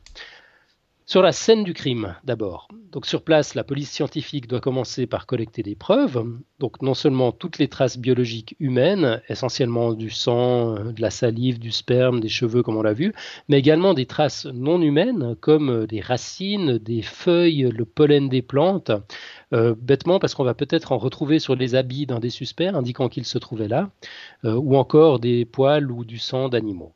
Sur la scène du crime, d'abord. Donc sur place, la police scientifique doit commencer par collecter des preuves. Donc non seulement toutes les traces biologiques humaines, essentiellement du sang, de la salive, du sperme, des cheveux comme on l'a vu, mais également des traces non humaines comme des racines, des feuilles, le pollen des plantes. Euh, bêtement parce qu'on va peut-être en retrouver sur les habits d'un des suspects indiquant qu'il se trouvait là, euh, ou encore des poils ou du sang d'animaux.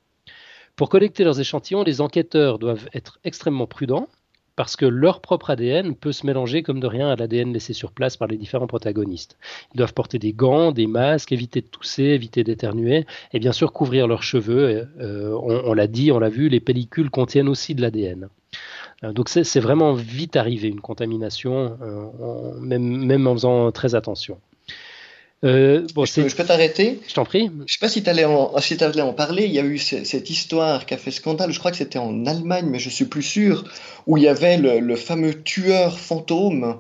Pour collecter leurs échantillons, les enquêteurs doivent être extrêmement prudents parce que leur propre ADN peut se mélanger comme de rien à l'ADN laissé sur place par les différents protagonistes. Ils doivent porter des gants, des masques, éviter de tousser, éviter d'éternuer et bien sûr couvrir leurs cheveux. Euh, on, l'a dit, on l'a vu, les pellicules contiennent aussi de l'ADN. Euh, donc c'est vraiment vite arrivé une contamination, euh, même en faisant très attention. Euh, je, peux, t'arrêter? Je t'en prie. Je ne sais pas si tu allais, en, en parler. Il y a eu cette histoire qui a fait scandale. Je crois que c'était en Allemagne, mais je suis plus sûr, où il y avait le, fameux tueur fantôme.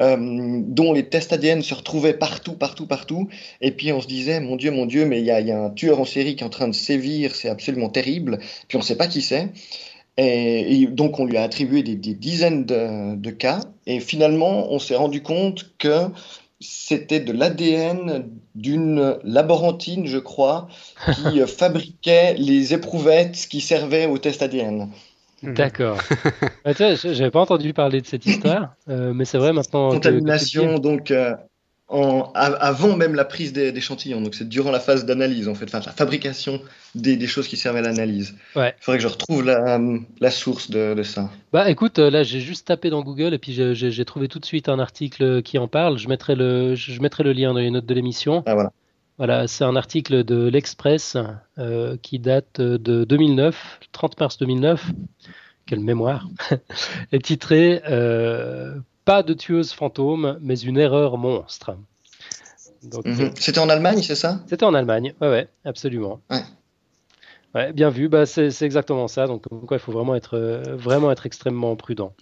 Euh, dont les tests ADN se retrouvaient partout, partout, partout. Et puis on se disait, mon Dieu, mon Dieu, mais il y, a, un tueur en série qui est en train de sévir, c'est absolument terrible. Puis on ne sait pas qui c'est. Et, donc on lui a attribué des, dizaines de, de, cas. Et finalement, on s'est rendu compte que c'était de l'ADN d'une laborantine, je crois, qui (laughs) fabriquait les éprouvettes qui servaient au test ADN. Mhm. D'accord. (laughs) bah, j'avais pas entendu parler de cette histoire, euh, mais c'est vrai maintenant. Contamination, donc euh, avant même la prise d'échantillons. Donc c'est durant la phase d'analyse, en fait, enfin la fabrication des, choses qui servent à l'analyse. Ouais. Il faudrait que je retrouve la, la source de, ça. Bah écoute, euh, là j'ai juste tapé dans Google et puis j'ai trouvé tout de suite un article qui en parle. Je mettrai le, je mettrai le lien dans les notes de l'émission. Ah voilà. Voilà, c'est un article de l'Express euh, qui date de 2009, 30 mars 2009. Quelle mémoire (laughs) Est titré euh, pas de tueuse fantôme, mais une erreur monstre. Mhm. Euh, c'était en Allemagne, c'est ça? C'était en Allemagne, ouais, ouais, absolument. Ouais. bien vu, bah, c'est exactement ça. Donc, il faut vraiment être, euh, vraiment être extrêmement prudent.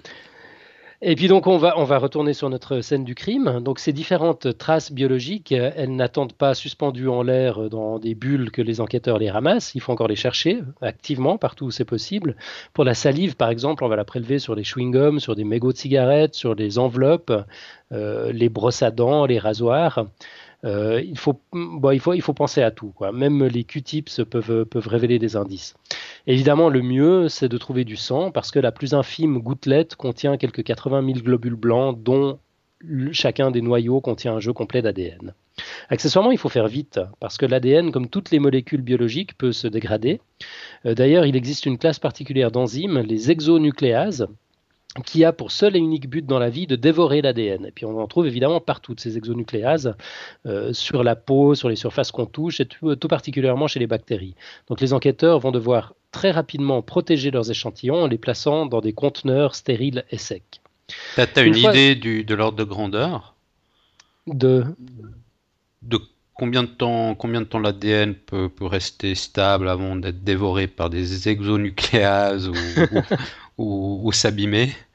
Et puis donc on va, on va retourner sur notre scène du crime. Donc ces différentes traces biologiques, elles n'attendent pas suspendues en l'air dans des bulles que les enquêteurs les ramassent. Il faut encore les chercher activement partout où c'est possible. Pour la salive, par exemple, on va la prélever sur les chewing-gums, sur des mégots de cigarettes, sur les enveloppes, euh, les brosses à dents, les rasoirs. Euh, il, faut, penser à tout. Même les Q-tips peuvent, peuvent révéler des indices. Évidemment, le mieux, c'est de trouver du sang parce que la plus infime gouttelette contient quelques 80 000 globules blancs, dont chacun des noyaux contient un jeu complet d'ADN. Accessoirement, il faut faire vite, parce que l'ADN, comme toutes les molécules biologiques, peut se dégrader. Euh, d'ailleurs, il existe une classe particulière d'enzymes, les exonucléases, qui a pour seul et unique but dans la vie de dévorer l'ADN. Et puis on en trouve évidemment partout, ces exonucléases, euh, sur la peau, sur les surfaces qu'on touche, et tout, particulièrement chez les bactéries. Donc les enquêteurs vont devoir très rapidement protéger leurs échantillons en les plaçant dans des conteneurs stériles et secs. Tu as, une, idée du, de l'ordre de grandeur? De De combien de temps, combien de temps l'ADN peut, peut, rester stable avant d'être dévoré par des exonucléases ou, ou (laughs) s'abîmer? euh,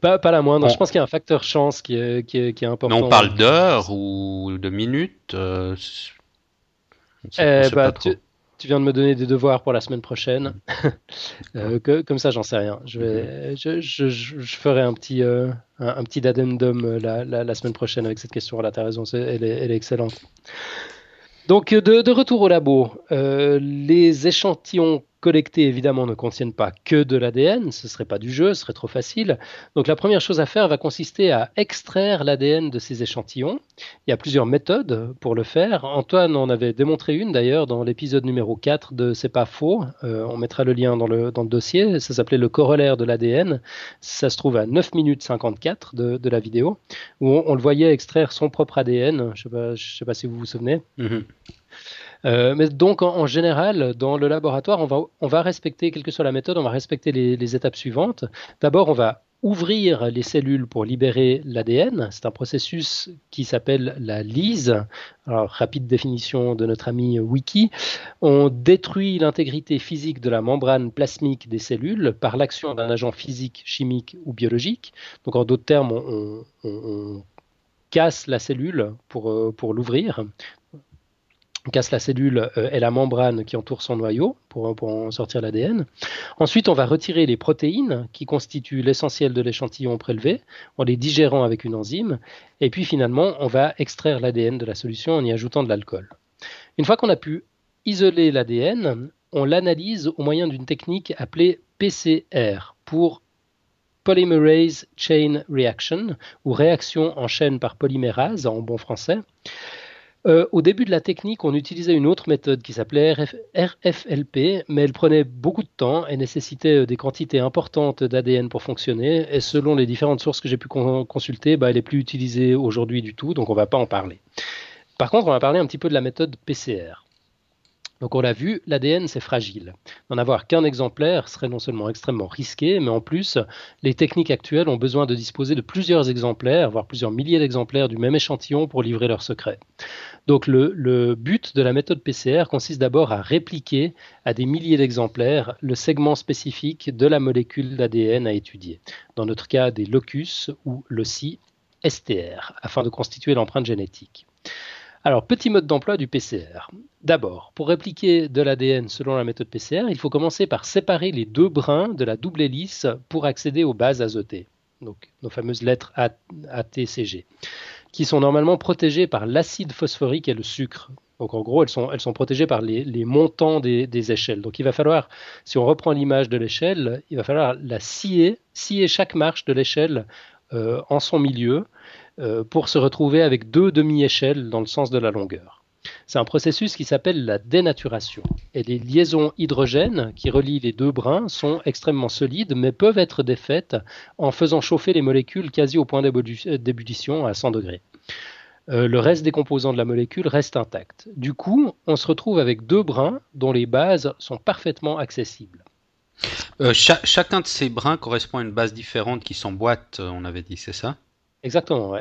pas, pas, la moindre. Je pense qu'il y a un facteur chance qui est, qui est, qui est important. Mais on parle d'heures ou de minutes euh, eh bah, tu, tu, viens de me donner des devoirs pour la semaine prochaine. (laughs) euh, que, comme ça, j'en sais rien. Je, vais, je, je, je, ferai un petit, euh, un, un, petit addendum la, la, la, semaine prochaine avec cette question. Là, tu as raison, elle est, elle est excellente. Donc, de, de, retour au labo, euh, les échantillons collectés évidemment ne contiennent pas que de l'ADN, ce serait pas du jeu, ce serait trop facile. Donc la première chose à faire va consister à extraire l'ADN de ces échantillons. Il y a plusieurs méthodes pour le faire. Antoine en avait démontré une d'ailleurs dans l'épisode numéro 4 de C'est pas faux. Euh, on mettra le lien dans le, dans le dossier. Ça s'appelait le corollaire de l'ADN. Ça se trouve à 9 minutes 54 de, de la vidéo où on, le voyait extraire son propre ADN. Je sais, sais, pas si vous vous souvenez. Mhm. Euh, mais donc, en, général, dans le laboratoire, on va, respecter, quelle que soit la méthode, on va respecter les, étapes suivantes. D'abord, on va ouvrir les cellules pour libérer l'ADN. C'est un processus qui s'appelle la lyse. Alors, rapide définition de notre ami Wiki. On détruit l'intégrité physique de la membrane plasmique des cellules par l'action d'un agent physique, chimique ou biologique. Donc, en d'autres termes, on, casse la cellule pour, euh, pour l'ouvrir. On casse la cellule euh, et la membrane qui entoure son noyau pour, en sortir l'ADN. Ensuite, on va retirer les protéines qui constituent l'essentiel de l'échantillon prélevé en les digérant avec une enzyme. Et puis finalement, on va extraire l'ADN de la solution en y ajoutant de l'alcool. Une fois qu'on a pu isoler l'ADN, on l'analyse au moyen d'une technique appelée PCR pour Polymerase Chain Reaction ou réaction en chaîne par polymérase en bon français. Euh, au début de la technique, on utilisait une autre méthode qui s'appelait RFLP, mais elle prenait beaucoup de temps et nécessitait euh, des quantités importantes d'ADN pour fonctionner. Et selon les différentes sources que j'ai pu consulter, bah, elle n'est plus utilisée aujourd'hui du tout, donc on ne va pas en parler. Par contre, on va parler un petit peu de la méthode PCR. Donc on l'a vu, l'ADN c'est fragile. N'en avoir qu'un exemplaire serait non seulement extrêmement risqué, mais en plus, les techniques actuelles ont besoin de disposer de plusieurs exemplaires, voire plusieurs milliers d'exemplaires du même échantillon pour livrer leur secret. Donc le, but de la méthode PCR consiste d'abord à répliquer à des milliers d'exemplaires le segment spécifique de la molécule d'ADN à étudier. Dans notre cas, des locus ou loci STR, afin de constituer l'empreinte génétique. Alors, petit mode d'emploi du PCR. D'abord, pour répliquer de l'ADN selon la méthode PCR, il faut commencer par séparer les deux brins de la double hélice pour accéder aux bases azotées, donc nos fameuses lettres A, T, C, G, qui sont normalement protégées par l'acide phosphorique et le sucre. Donc en gros, elles sont, elles sont protégées par les, montants des, échelles. Donc il va falloir, si on reprend l'image de l'échelle, il va falloir la scier, scier chaque marche de l'échelle euh, en son milieu euh, pour se retrouver avec deux demi-échelles dans le sens de la longueur. C'est un processus qui s'appelle la dénaturation. Et les liaisons hydrogènes qui relient les deux brins sont extrêmement solides, mais peuvent être défaites en faisant chauffer les molécules quasi au point d'ébullition à 100 degrés. Euh, le reste des composants de la molécule reste intact. Du coup, on se retrouve avec deux brins dont les bases sont parfaitement accessibles. Euh, chacun de ces brins correspond à une base différente qui s'emboîte, on avait dit, c'est ça? Exactement, ouais.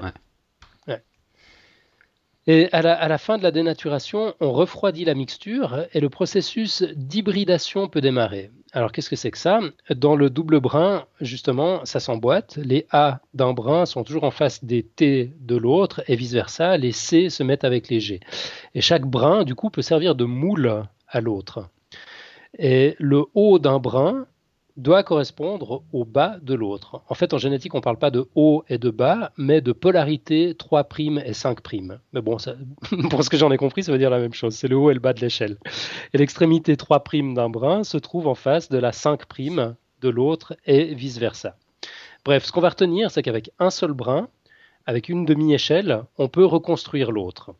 Et à la, fin de la dénaturation, on refroidit la mixture et le processus d'hybridation peut démarrer. Alors qu'est-ce que c'est que ça? Dans le double brin, justement, ça s'emboîte. Les A d'un brin sont toujours en face des T de l'autre et vice-versa. Les C se mettent avec les G. Et chaque brin, du coup, peut servir de moule à l'autre. Et le haut d'un brin doit correspondre au bas de l'autre. En fait, en génétique, on ne parle pas de haut et de bas, mais de polarité 3' et 5'. Mais bon, (laughs) pour ce que j'en ai compris, ça veut dire la même chose. C'est le haut et le bas de l'échelle. Et l'extrémité 3' d'un brin se trouve en face de la 5' de l'autre et vice-versa. Bref, ce qu'on va retenir, c'est qu'avec un seul brin, avec une demi-échelle, on peut reconstruire l'autre.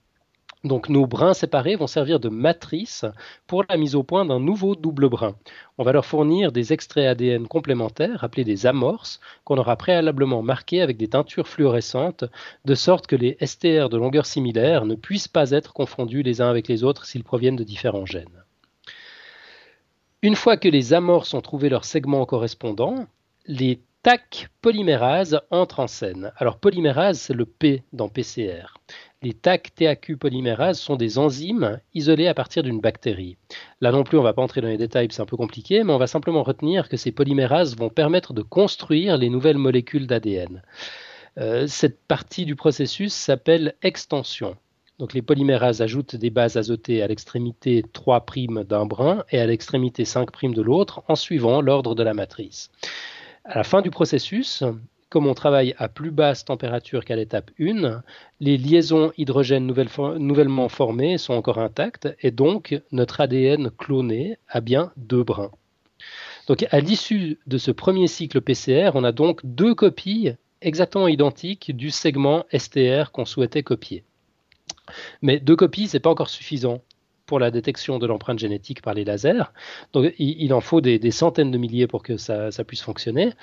Donc nos brins séparés vont servir de matrice pour la mise au point d'un nouveau double brin. On va leur fournir des extraits ADN complémentaires appelés des amorces qu'on aura préalablement marqués avec des teintures fluorescentes de sorte que les STR de longueur similaire ne puissent pas être confondus les uns avec les autres s'ils proviennent de différents gènes. Une fois que les amorces ont trouvé leur segment correspondant, les TAC polymérases entrent en scène. Alors polymérase, c'est le P dans PCR. Les TAC-TAQ polymérases sont des enzymes isolées à partir d'une bactérie. Là non plus, on ne va pas entrer dans les détails, c'est un peu compliqué, mais on va simplement retenir que ces polymérases vont permettre de construire les nouvelles molécules d'ADN. Euh, cette partie du processus s'appelle extension. Donc les polymérases ajoutent des bases azotées à l'extrémité 3' d'un brin et à l'extrémité 5' de l'autre en suivant l'ordre de la matrice. À la fin du processus, comme on travaille à plus basse température qu'à l'étape 1, les liaisons hydrogène nouvellement formées sont encore intactes et donc notre ADN cloné a bien deux brins. Donc à l'issue de ce premier cycle PCR, on a donc deux copies exactement identiques du segment STR qu'on souhaitait copier. Mais deux copies, ce n'est pas encore suffisant la détection de l'empreinte génétique par les lasers. Il, en faut des, centaines de milliers pour que ça, puisse fonctionner.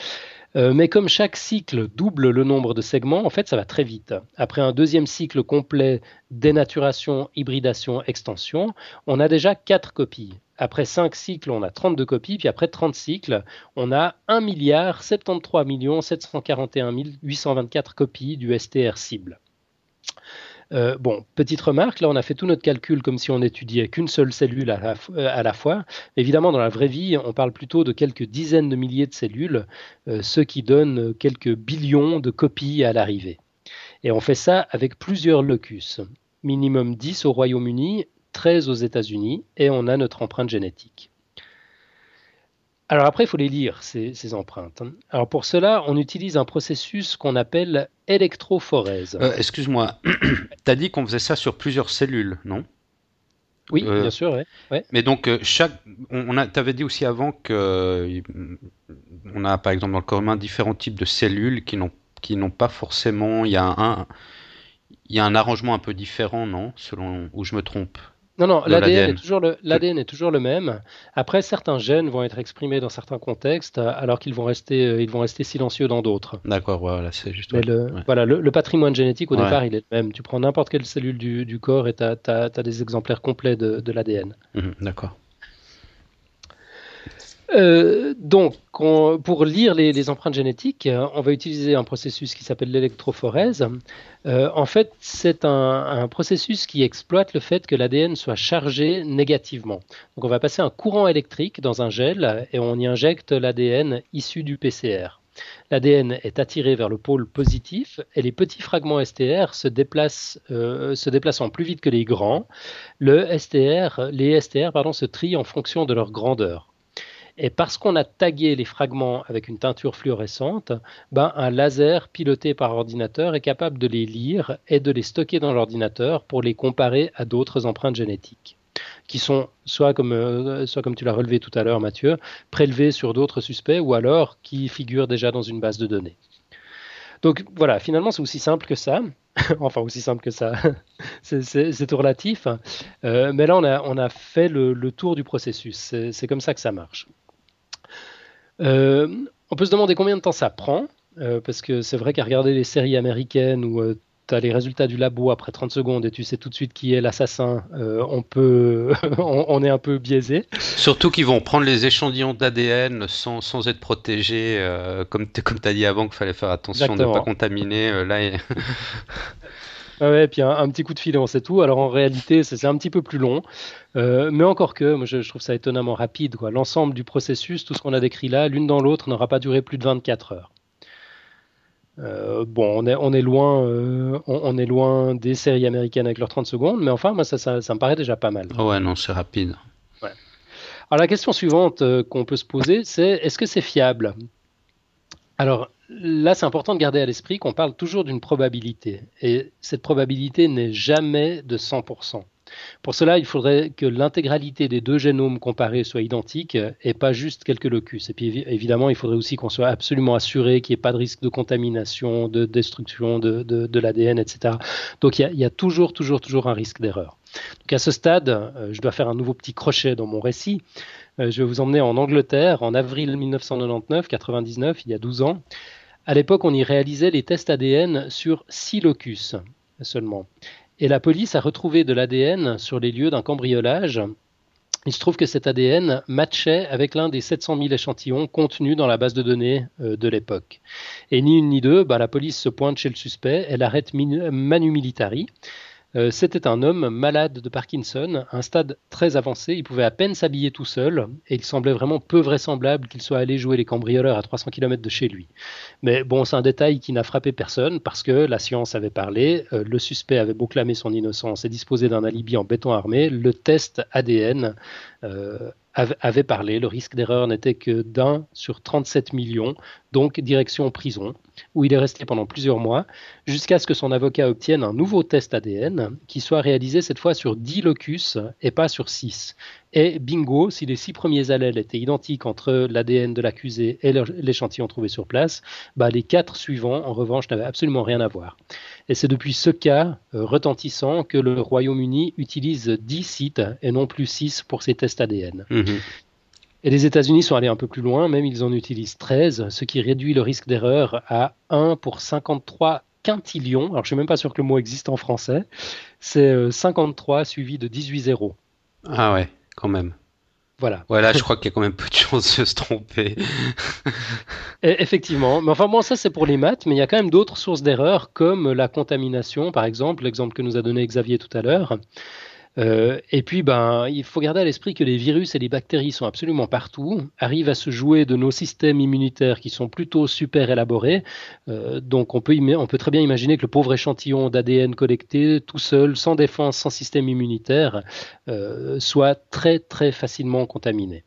Euh, mais comme chaque cycle double le nombre de segments, en fait, ça va très vite. Après un deuxième cycle complet dénaturation, hybridation, extension, on a déjà quatre copies. Après 5 cycles, on a 32 copies, puis après 30 cycles, on a 1 milliard 73 741 824 copies du STR cible. Euh, bon, petite remarque, là on a fait tout notre calcul comme si on étudiait qu'une seule cellule à la, fois. Évidemment, dans la vraie vie, on parle plutôt de quelques dizaines de milliers de cellules, euh, ce qui donne quelques billions de copies à l'arrivée. Et on fait ça avec plusieurs locus. Minimum 10 au Royaume-Uni, 13 aux États-Unis, et on a notre empreinte génétique. Alors après, il faut les lire, ces, empreintes. Alors pour cela, on utilise un processus qu'on appelle électrophorèse. Euh, excuse-moi, (clears throat) tu as dit qu'on faisait ça sur plusieurs cellules, non? Oui, euh, bien sûr. Ouais. Mais donc, euh, chaque, on, a, avais dit aussi avant que on a par exemple dans le corps humain différents types de cellules qui n'ont qui n'ont pas forcément, il y a un, il y a un arrangement un peu différent, non? Selon où je me trompe. Non, non, l'ADN est, toujours le, est toujours le même. Après, certains gènes vont être exprimés dans certains contextes, alors qu'ils vont rester, euh, ils vont rester silencieux dans d'autres. D'accord, voilà, c'est juste. le, voilà, le, patrimoine génétique, au départ, il est le même. Tu prends n'importe quelle cellule du, corps et tu as, des exemplaires complets de, l'ADN. Mhm, d'accord. Euh, donc, pour lire les, empreintes génétiques, euh, on va utiliser un processus qui s'appelle l'électrophorèse. Euh, en fait, c'est un, processus qui exploite le fait que l'ADN soit chargé négativement. Donc, on va passer un courant électrique dans un gel et on y injecte l'ADN issu du PCR. L'ADN est attiré vers le pôle positif et les petits fragments STR se déplacent, se déplaçant plus vite que les grands. Le STR, les STR pardon, se trient en fonction de leur grandeur. Et parce qu'on a tagué les fragments avec une teinture fluorescente, ben, un laser piloté par ordinateur est capable de les lire et de les stocker dans l'ordinateur pour les comparer à d'autres empreintes génétiques qui sont soit comme, euh, soit comme tu l'as relevé tout à l'heure Mathieu, prélevées sur d'autres suspects ou alors qui figurent déjà dans une base de données. Donc voilà, finalement c'est aussi simple que ça. (laughs) enfin aussi simple que ça, (laughs) c'est tout relatif. Euh, mais là on a, on a fait le tour du processus, c'est comme ça que ça marche. Euh, on peut se demander combien de temps ça prend, euh, parce que c'est vrai qu'à regarder les séries américaines où euh, tu as les résultats du labo après 30 secondes et tu sais tout de suite qui est l'assassin, on peut, (laughs) on, est un peu biaisé. Surtout qu'ils vont prendre les échantillons d'ADN sans, sans, être protégés, comme tu as dit avant qu'il fallait faire attention de ne pas contaminer. là, (laughs) ouais, et puis un, petit coup de filet, on sait tout. Alors en réalité, c'est un petit peu plus long. Euh, mais encore que, moi je, trouve ça étonnamment rapide. L'ensemble du processus, tout ce qu'on a décrit là, l'une dans l'autre, n'aura pas duré plus de 24 heures. Euh, bon, on est, on est loin, euh, on, est loin des séries américaines avec leurs 30 secondes, mais enfin, moi, ça, ça, me paraît déjà pas mal. Oh ouais, non, c'est rapide. Alors la question suivante qu'on peut se poser, c'est est-ce que c'est fiable? Alors là, c'est important de garder à l'esprit qu'on parle toujours d'une probabilité, et cette probabilité n'est jamais de 100%. Pour cela, il faudrait que l'intégralité des deux génomes comparés soit identique et pas juste quelques locus. Et puis évidemment, il faudrait aussi qu'on soit absolument assuré qu'il n'y ait pas de risque de contamination, de destruction de, l'ADN, etc. Donc il y, a, toujours, toujours, toujours un risque d'erreur. Donc à ce stade, euh, je dois faire un nouveau petit crochet dans mon récit. Euh, je vais vous emmener en Angleterre en avril 1999, 99, il y a 12 ans. À l'époque, on y réalisait les tests ADN sur 6 locus seulement et la police a retrouvé de l'ADN sur les lieux d'un cambriolage. Il se trouve que cet ADN matchait avec l'un des 700 000 échantillons contenus dans la base de données euh, de l'époque. Et ni une ni deux, bah, la police se pointe chez le suspect, elle arrête Manu Militari, euh, c'était un homme malade de Parkinson, un stade très avancé. Il pouvait à peine s'habiller tout seul et il semblait vraiment peu vraisemblable qu'il soit allé jouer les cambrioleurs à 300 km de chez lui. Mais bon, c'est un détail qui n'a frappé personne parce que la science avait parlé, euh, le suspect avait beau son innocence et disposer d'un alibi en béton armé, le test ADN euh, avait parlé. Le risque d'erreur n'était que d'un sur 37 millions, donc direction prison, où il est resté pendant plusieurs mois, jusqu'à ce que son avocat obtienne un nouveau test ADN qui soit réalisé cette fois sur 10 locus et pas sur 6. Et bingo, si les six premiers allèles étaient identiques entre l'ADN de l'accusé et l'échantillon trouvé sur place, bah les quatre suivants, en revanche, n'avaient absolument rien à voir. Et c'est depuis ce cas euh, retentissant que le Royaume-Uni utilise 10 sites et non plus 6 pour ses tests ADN. Mhm. Et les États-Unis sont allés un peu plus loin, même ils en utilisent 13, ce qui réduit le risque d'erreur à 1 pour 53 quintillions. Alors je ne suis même pas sûr que le mot existe en français. C'est 53 euh, suivi de 18 zéros. Ah ouais, quand même. Voilà. Voilà, je crois qu'il y a quand même peu de chances de se tromper. (laughs) Effectivement. Mais enfin, bon, ça c'est pour les maths, mais il y a quand même d'autres sources d'erreurs, comme la contamination, par exemple, l'exemple que nous a donné Xavier tout à l'heure. Euh, et puis, ben, il faut garder à l'esprit que les virus et les bactéries sont absolument partout, arrivent à se jouer de nos systèmes immunitaires qui sont plutôt super élaborés. Euh, donc, on peut, très bien imaginer que le pauvre échantillon d'ADN collecté, tout seul, sans défense, sans système immunitaire, euh, soit très, très facilement contaminé.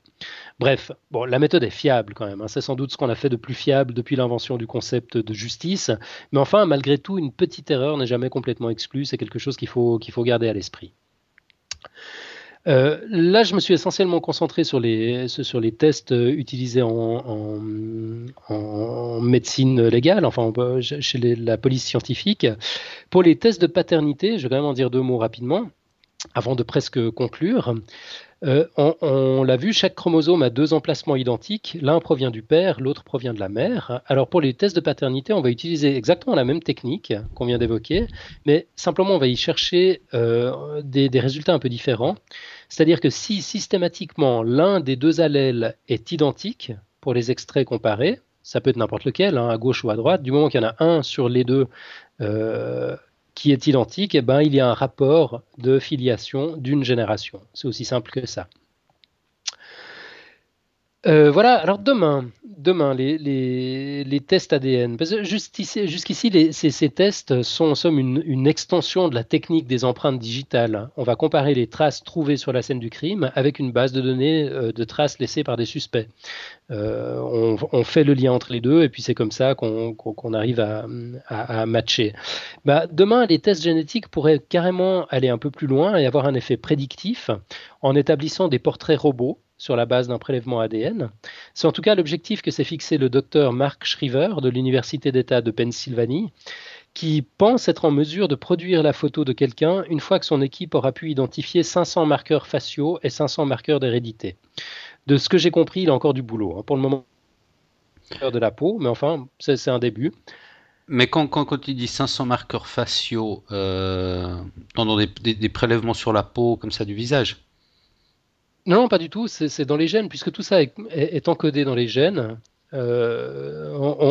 Bref, la méthode est fiable quand même. Hein. C'est sans doute ce qu'on a fait de plus fiable depuis l'invention du concept de justice. Mais enfin, malgré tout, une petite erreur n'est jamais complètement exclue. C'est quelque chose qu'il faut, qu'il faut garder à l'esprit. Euh, là, je me suis essentiellement concentré sur les, sur les tests euh, utilisés en, en, médecine légale, enfin chez la police scientifique. Pour les tests de paternité, je vais quand même en dire deux mots rapidement, avant de presque conclure. Euh, on, l'a vu, chaque chromosome a deux emplacements identiques. L'un provient du père, l'autre provient de la mère. Alors pour les tests de paternité, on va utiliser exactement la même technique qu'on vient d'évoquer, mais simplement on va y chercher euh, des, résultats un peu différents. C'est-à-dire que si systématiquement l'un des deux allèles est identique pour les extraits comparés, ça peut être n'importe lequel, hein, à gauche ou à droite, du moment qu'il y en a un sur les deux euh, qui est identique, eh ben, il y a un rapport de filiation d'une génération. C'est aussi simple que ça. Euh, voilà, alors demain, demain les, tests ADN. Jusqu'ici, ces, tests sont en somme une, extension de la technique des empreintes digitales. On va comparer les traces trouvées sur la scène du crime avec une base de données euh, de traces laissées par des suspects. Euh, on, fait le lien entre les deux et puis c'est comme ça qu'on arrive à, matcher. Bah, demain, les tests génétiques pourraient carrément aller un peu plus loin et avoir un effet prédictif en établissant des portraits robots sur la base d'un prélèvement ADN. C'est en tout cas l'objectif que s'est fixé le docteur Mark Shriver de l'Université d'État de Pennsylvanie, qui pense être en mesure de produire la photo de quelqu'un une fois que son équipe aura pu identifier 500 marqueurs faciaux et 500 marqueurs d'hérédité. De ce que j'ai compris, il a encore du boulot. Hein. Pour le moment, de la peau, mais enfin, c'est un début. Mais quand, quand, quand tu dis 500 marqueurs faciaux, euh, dans des, des, prélèvements sur la peau comme ça du visage non, pas du tout. C'est dans les gènes, puisque tout ça est, encodé dans les gènes. Euh,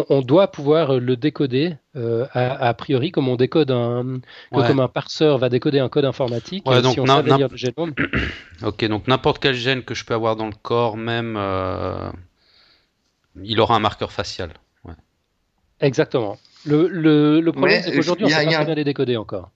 on, doit pouvoir le décoder euh, a, priori comme on décode un comme un parseur va décoder un code informatique donc si on lire le génome. (coughs) ok donc n'importe quel gène que je peux avoir dans le corps même euh, il aura un marqueur facial exactement le, le, problème c'est qu'aujourd'hui on ne sait pas bien les décoder encore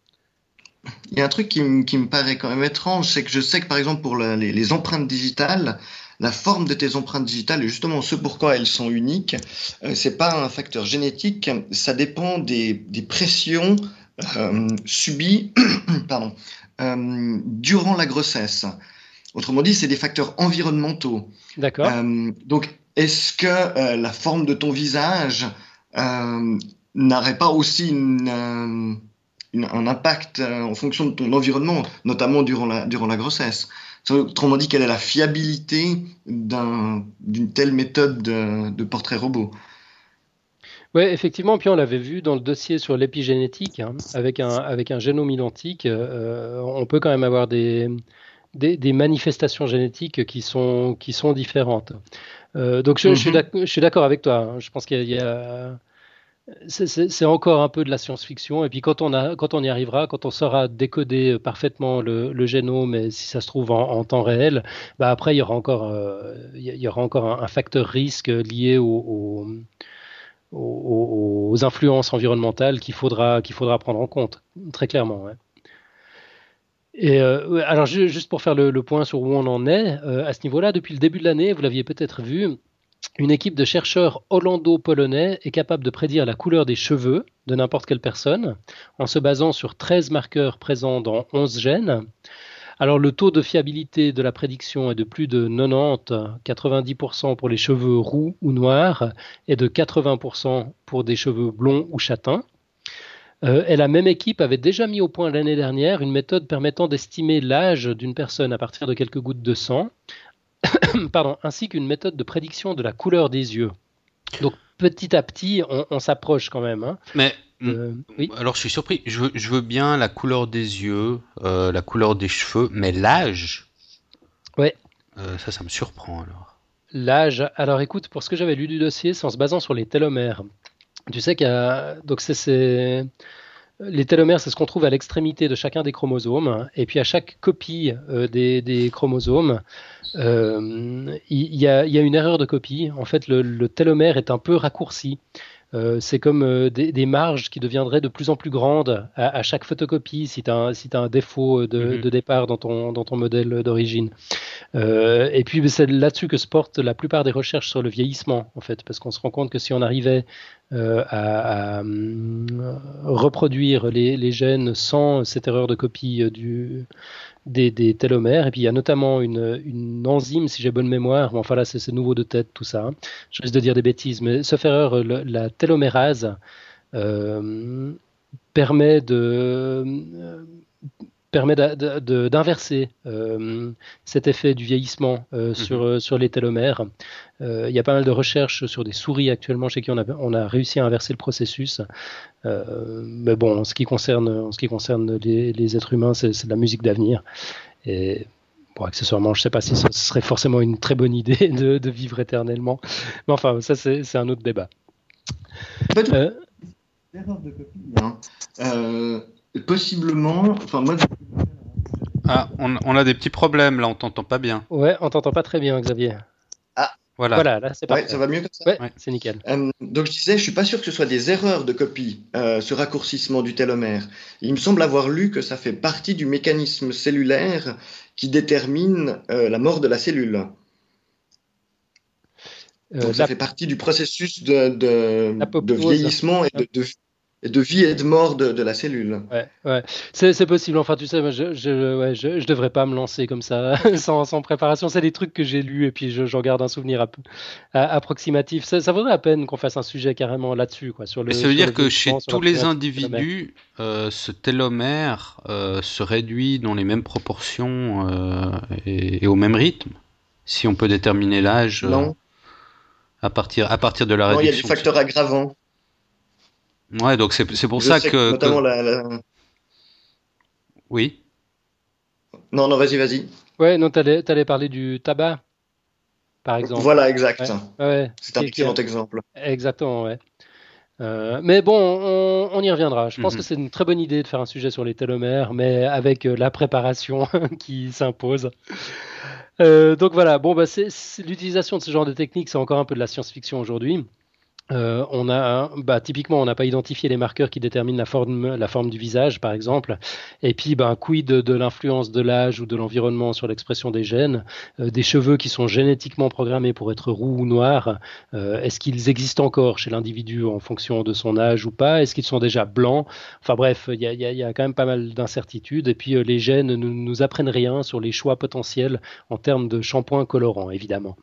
il y a un truc qui, me paraît quand même étrange, c'est que je sais que par exemple pour les, empreintes digitales, la forme de tes empreintes digitales et justement ce pourquoi elles sont uniques, euh, c'est pas un facteur génétique, ça dépend des, pressions euh, subies (coughs) pardon, euh, durant la grossesse. Autrement dit, c'est des facteurs environnementaux. D'accord. donc, est-ce que la forme de ton visage n'aurait pas aussi une un impact euh, en fonction de ton environnement, notamment durant la, durant la grossesse. Autrement dit, quelle est la fiabilité d'une telle méthode de, portrait robot? Oui, effectivement, puis on l'avait vu dans le dossier sur l'épigénétique, hein, avec, un, avec un génome identique, euh, on peut quand même avoir des, des, manifestations génétiques qui sont, qui sont différentes. Euh, donc je, je suis d'accord avec toi, hein. je pense qu'il y a c'est encore un peu de la science-fiction. Et puis quand on, a, quand on y arrivera, quand on saura décoder parfaitement le, génome, et si ça se trouve en, temps réel, bah après il y aura encore, euh, il y aura encore un, facteur risque lié aux, influences environnementales qu'il faudra, faudra prendre en compte, très clairement. Et alors juste pour faire le, point sur où on en est, à ce niveau-là, depuis le début de l'année, vous l'aviez peut-être vu, une équipe de chercheurs hollando-polonais est capable de prédire la couleur des cheveux de n'importe quelle personne en se basant sur 13 marqueurs présents dans 11 gènes. Alors le taux de fiabilité de la prédiction est de plus de 90-90% pour les cheveux roux ou noirs et de 80% pour des cheveux blonds ou châtains. Euh, et la même équipe avait déjà mis au point l'année dernière une méthode permettant d'estimer l'âge d'une personne à partir de quelques gouttes de sang (coughs) pardon, ainsi qu'une méthode de prédiction de la couleur des yeux. Donc petit à petit, on, s'approche quand même. Hein. Mais euh, alors je suis surpris. Je veux, bien la couleur des yeux, euh, la couleur des cheveux, mais l'âge. Ouais. Euh, ça, ça me surprend alors. L'âge. Alors écoute, pour ce que j'avais lu du dossier, c'est en se basant sur les télomères. Tu sais qu'il y a donc c'est les télomères, c'est ce qu'on trouve à l'extrémité de chacun des chromosomes. Et puis à chaque copie euh, des, chromosomes, euh, il y, a une erreur de copie. En fait, le télomère est un peu raccourci. Euh, c'est comme euh, des, marges qui deviendraient de plus en plus grandes à, chaque photocopie si tu as, un défaut de, mhm. départ dans ton, dans ton modèle d'origine. Euh, et puis c'est là-dessus que se portent la plupart des recherches sur le vieillissement, en fait, parce qu'on se rend compte que si on arrivait à, reproduire les, les, gènes sans cette erreur de copie du, des, télomères. Et puis il y a notamment une, enzyme, si j'ai bonne mémoire, enfin là c'est nouveau de tête tout ça, hein. je risque de dire des bêtises, mais sauf erreur, la télomérase euh, permet de... Euh, permet d'inverser euh, cet effet du vieillissement euh, mhm. sur, euh, sur les télomères. Il y a pas mal de recherches sur des souris actuellement chez qui on a, on a réussi à inverser le processus. mais bon, en ce qui concerne, en ce qui concerne les, êtres humains, c'est de la musique d'avenir. Et Bon, accessoirement, je ne sais pas si ce serait forcément une très bonne idée (laughs) de, de vivre éternellement. Mais enfin, ça, c'est un autre débat. Euh... de copie, hein possiblement. Enfin, moi. Ah, on, a des petits problèmes là, on t'entend pas bien. Ouais, on t'entend pas très bien, Xavier. Ah, voilà. Voilà, là c'est parfait. ça va mieux comme ça Ouais, c'est nickel. Euh, donc je disais, je suis pas sûr que ce soit des erreurs de copie, euh, ce raccourcissement du télomère. Il me semble avoir lu que ça fait partie du mécanisme cellulaire qui détermine euh, la mort de la cellule. Donc ça fait partie du processus de, de, vieillissement et de, de vie et de mort de, la cellule. Ouais, ouais. C'est possible. Enfin, tu sais, je, je, ouais, je, je, devrais pas me lancer comme ça, (laughs) sans, sans, préparation. C'est des trucs que j'ai lus et puis je, garde un souvenir approximatif. Ça, ça, vaudrait la peine qu'on fasse un sujet carrément là-dessus. Quoi, sur le, ça veut dire que chez tous les individus, euh, ce télomère euh, se réduit dans les mêmes proportions euh, et, au même rythme Si on peut déterminer l'âge à, partir, à partir de la réduction. Non, il y a des facteurs aggravants. Ouais, donc c'est pour ça que. notamment La, Oui. Non, non, vas-y, vas-y. Ouais, non, t'allais allais parler du tabac, par exemple. Voilà, exact. Ouais. c'est un excellent exemple. Exactement, ouais. Euh, mais bon, on, y reviendra. Je pense mhm. que c'est une très bonne idée de faire un sujet sur les télomères, mais avec euh, la préparation (laughs) qui s'impose. Euh, donc voilà, bon, bah, l'utilisation de ce genre de technique, c'est encore un peu de la science-fiction aujourd'hui. Euh, on a bah, typiquement, on n'a pas identifié les marqueurs qui déterminent la forme, la forme du visage, par exemple. Et puis, bah, quid de, l'influence de l'âge ou de l'environnement sur l'expression des gènes? Euh, Des cheveux qui sont génétiquement programmés pour être roux ou noirs, euh, est-ce qu'ils existent encore chez l'individu en fonction de son âge ou pas? Est-ce qu'ils sont déjà blancs? Enfin bref, il y, a, quand même pas mal d'incertitudes. Et puis, les gènes ne nous apprennent rien sur les choix potentiels en termes de shampoing colorant, évidemment.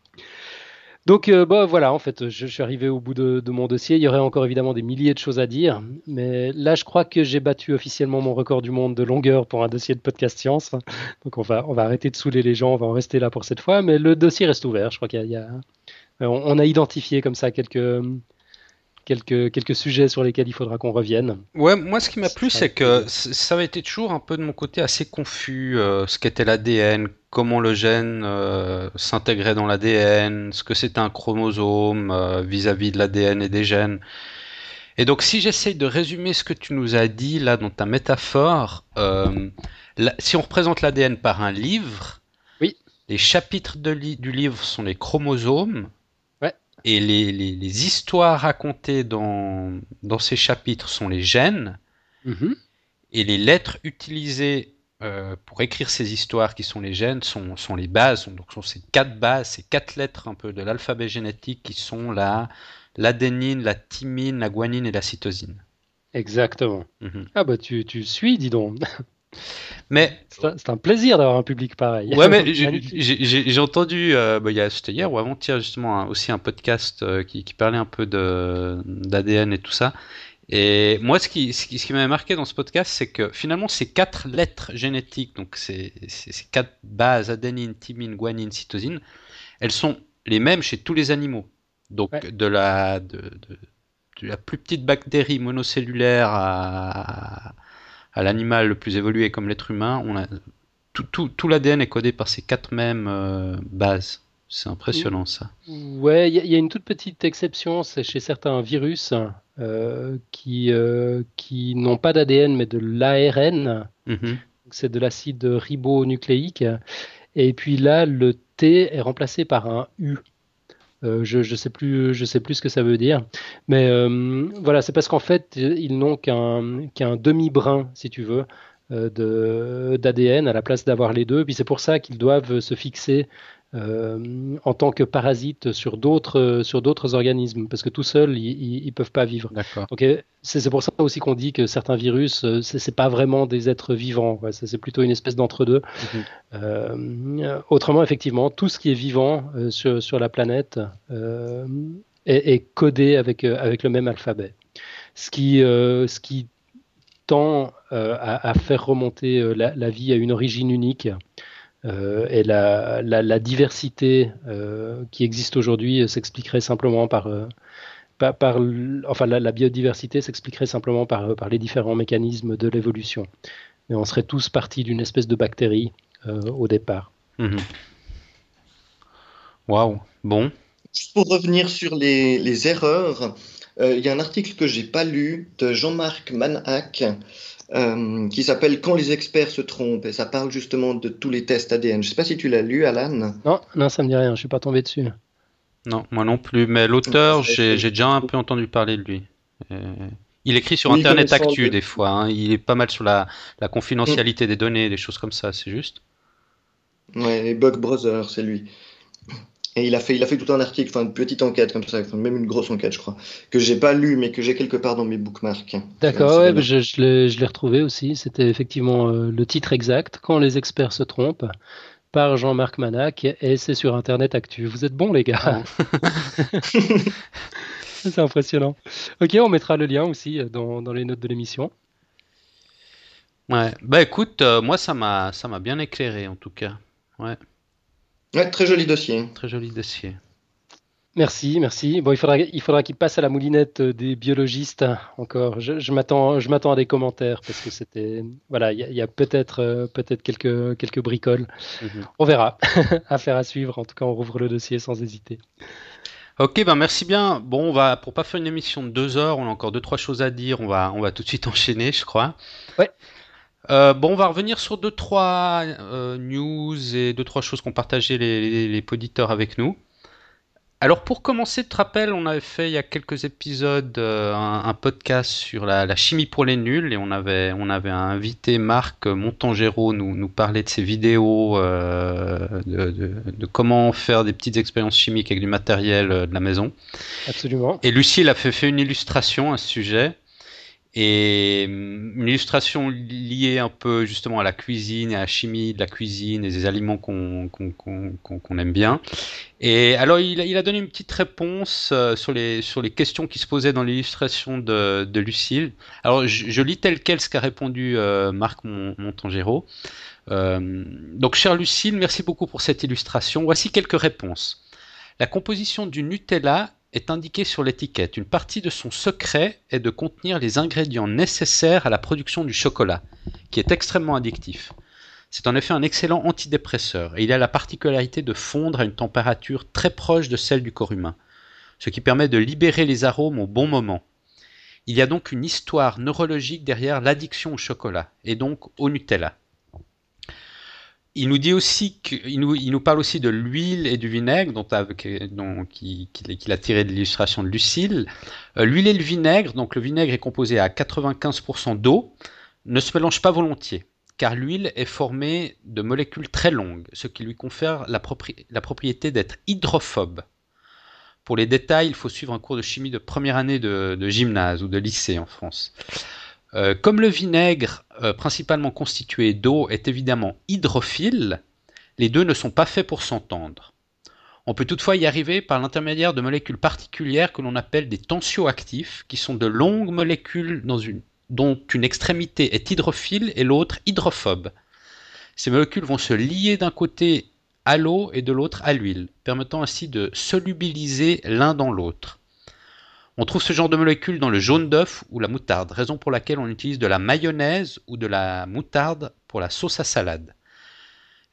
Donc euh, bah, voilà, en fait, je, suis arrivé au bout de, mon dossier. Il y aurait encore évidemment des milliers de choses à dire, mais là, je crois que j'ai battu officiellement mon record du monde de longueur pour un dossier de podcast science. Donc on va, on arrêter de saouler les gens, on va en rester là pour cette fois, mais le dossier reste ouvert. Je crois qu'il y, a, on, a identifié comme ça quelques quelques, quelques sujets sur lesquels il faudra qu'on revienne. Ouais, moi ce qui m'a plu, c'est que ça avait été toujours un peu de mon côté assez confus, euh, ce qu'était l'ADN, comment le gène euh, s'intégrait dans l'ADN, ce que c'était un chromosome euh, vis-à-vis de l'ADN et des gènes. Et donc si j'essaye de résumer ce que tu nous as dit là dans ta métaphore, si on représente l'ADN par un livre, oui. les chapitres du livre sont les chromosomes, et les, histoires racontées dans, dans ces chapitres sont les gènes. Mhm. Et les lettres utilisées euh, pour écrire ces histoires qui sont les gènes sont, sont les bases. Donc, sont ces quatre bases, ces quatre lettres un peu de l'alphabet génétique qui sont la l'adénine, la thymine, la guanine et la cytosine. Exactement. Mhm. Ah bah tu, tu suis, dis donc. (laughs) Mais c'est un, plaisir d'avoir un public pareil. Ouais, mais (laughs) j'ai entendu, euh, bah, c'était hier ou avant-hier justement aussi un podcast euh, qui, qui, parlait un peu d'ADN et tout ça. Et moi, ce qui, ce qui, m'avait marqué dans ce podcast, c'est que finalement, ces quatre lettres génétiques, donc ces, ces quatre bases, adénine, thymine, guanine, cytosine, elles sont les mêmes chez tous les animaux. Donc de, la, de, de, la plus petite bactérie monocellulaire à, à l'animal le plus évolué comme l'être humain, on a, tout, tout, tout l'ADN est codé par ces quatre mêmes euh, bases. C'est impressionnant ça. Ouais, il y, a une toute petite exception, c'est chez certains virus euh, qui, euh, qui n'ont pas d'ADN mais de l'ARN. Mhm. C'est de l'acide ribonucléique. Et puis là, le T est remplacé par un U. Euh, je ne sais plus, je sais plus ce que ça veut dire, mais voilà, c'est parce qu'en fait, ils n'ont qu'un qu'un demi brin, si tu veux, d'ADN à la place d'avoir les deux. Puis c'est pour ça qu'ils doivent se fixer euh, en tant que parasite sur d'autres sur d'autres organismes parce que tout seul ils, ne peuvent pas vivre. Donc c'est pour ça aussi qu'on dit que certains virus euh, c'est pas vraiment des êtres vivants, c'est plutôt une espèce d'entre-deux. Mhm. Euh, autrement effectivement tout ce qui est vivant sur, sur, la planète est, codé avec avec le même alphabet. Ce qui ce qui tend à, faire remonter la, la, vie à une origine unique. Euh, et la, la, diversité euh, qui existe aujourd'hui s'expliquerait simplement par, euh, par, enfin la, biodiversité s'expliquerait simplement par, par les différents mécanismes de l'évolution. Mais on serait tous partis d'une espèce de bactérie au départ. Mhm. Waouh, bon. Pour revenir sur les, les erreurs, il y a un article que j'ai pas lu de Jean-Marc Manhac euh, qui s'appelle Quand les experts se trompent, et ça parle justement de tous les tests ADN. Je ne sais pas si tu l'as lu, Alan. Non, non, ça me dit rien, je ne suis pas tombé dessus. Non, moi non plus, mais l'auteur, j'ai déjà un peu entendu parler de lui. Euh, il écrit sur Internet Actu des fois, hein. il est pas mal sur la, la confidentialité des données, des choses comme ça, c'est juste. Ouais, Bug Brother, c'est lui. Et il a fait, il a fait tout un article, enfin une petite enquête comme ça, même une grosse enquête, je crois, que j'ai pas lu, mais que j'ai quelque part dans mes bookmarks. D'accord, ouais, je, je l'ai retrouvé aussi. C'était effectivement euh, le titre exact, Quand les experts se trompent, par Jean-Marc Manac, et c'est sur Internet Actu. Vous êtes bons, les gars. (laughs) c'est impressionnant. Ok, on mettra le lien aussi euh, dans, dans les notes de l'émission. Ouais, bah écoute, euh, moi ça m'a ça m'a bien éclairé en tout cas. Ouais très joli dossier. Très joli dossier. Merci, merci. Bon, il faudra, il faudra qu'il passe à la moulinette des biologistes encore. Je, je m'attends, je m'attends à des commentaires parce que c'était, voilà, il y a, peut-être, euh, peut-être quelques, quelques bricoles. Mhm. On verra. (laughs) Affaire à suivre. En tout cas, on rouvre le dossier sans hésiter. Ok, ben merci bien. Bon, on va, pour pas faire une émission de deux heures, on a encore deux trois choses à dire. On va, on va tout de suite (laughs) enchaîner, je crois. Ouais. Euh, bon, on va revenir sur deux trois euh, news et deux trois choses qu'ont partagé les, les, auditeurs avec nous. Alors pour commencer, tu te rappelles, on avait fait il y a quelques épisodes euh, un, podcast sur la, chimie pour les nuls et on avait on avait invité Marc Montangero nous nous parler de ses vidéos de, de, comment faire des petites expériences chimiques avec du matériel de la maison. Absolument. Et Lucie, elle a fait, fait une illustration à ce sujet et hum, une illustration liée un peu justement à la cuisine et à la chimie de la cuisine et des aliments qu'on aime bien. Et alors il a, il a, donné une petite réponse euh, sur, les, sur les questions qui se posaient dans l'illustration de, de, Lucille. Alors je, lis tel quel ce qu'a répondu euh, Marc Montangero. Euh, donc chère Lucille, merci beaucoup pour cette illustration. Voici quelques réponses. La composition du Nutella est indiqué sur l'étiquette. Une partie de son secret est de contenir les ingrédients nécessaires à la production du chocolat, qui est extrêmement addictif. C'est en effet un excellent antidépresseur et il a la particularité de fondre à une température très proche de celle du corps humain, ce qui permet de libérer les arômes au bon moment. Il y a donc une histoire neurologique derrière l'addiction au chocolat et donc au Nutella. Il nous parle aussi de l'huile et du vinaigre dont, qu'il, a tiré de l'illustration de Lucille. Euh, l'huile et le vinaigre, donc le vinaigre est composé à 95% d'eau, ne se mélange pas volontiers. car l'huile est formée de molécules très longues, ce qui lui confère la, propriété d'être hydrophobe. Pour les détails, il faut suivre un cours de chimie de première année de, gymnase ou de lycée en France. Euh, comme le vinaigre, euh, principalement constitué d'eau, est évidemment hydrophile, les deux ne sont pas faits pour s'entendre. On peut toutefois y arriver par l'intermédiaire de molécules particulières que l'on appelle des tensioactifs, qui sont de longues molécules dont une extrémité est hydrophile et l'autre hydrophobe. Ces molécules vont se lier d'un côté à l'eau et de l'autre à l'huile, permettant ainsi de solubiliser l'un dans l'autre. On trouve ce genre de molécules dans le jaune d'œuf ou la moutarde, raison pour laquelle on utilise de la mayonnaise ou de la moutarde pour la sauce à salade.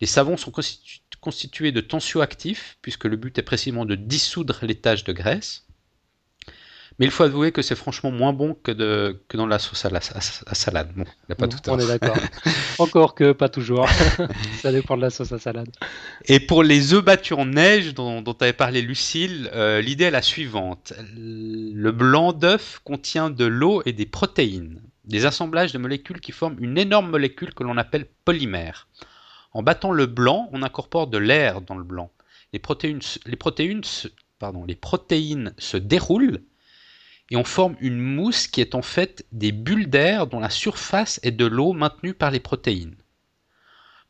Les savons sont constitués de tensioactifs, puisque le but est précisément de dissoudre les taches de graisse. Mais il faut avouer que c'est franchement moins bon que, de, que dans la sauce à la salade. Bon, a pas tout On est d'accord. (laughs) Encore que pas toujours. (laughs) Ça dépend de la sauce à salade. Et pour les œufs battus en neige dont, dont avait parlé Lucille, euh, l'idée est la suivante. Le blanc d'œuf contient de l'eau et des protéines, des assemblages de molécules qui forment une énorme molécule que l'on appelle polymère. En battant le blanc, on incorpore de l'air dans le blanc. Les protéines, les protéines, pardon, les protéines se déroulent et on forme une mousse qui est en fait des bulles d'air dont la surface est de l'eau maintenue par les protéines.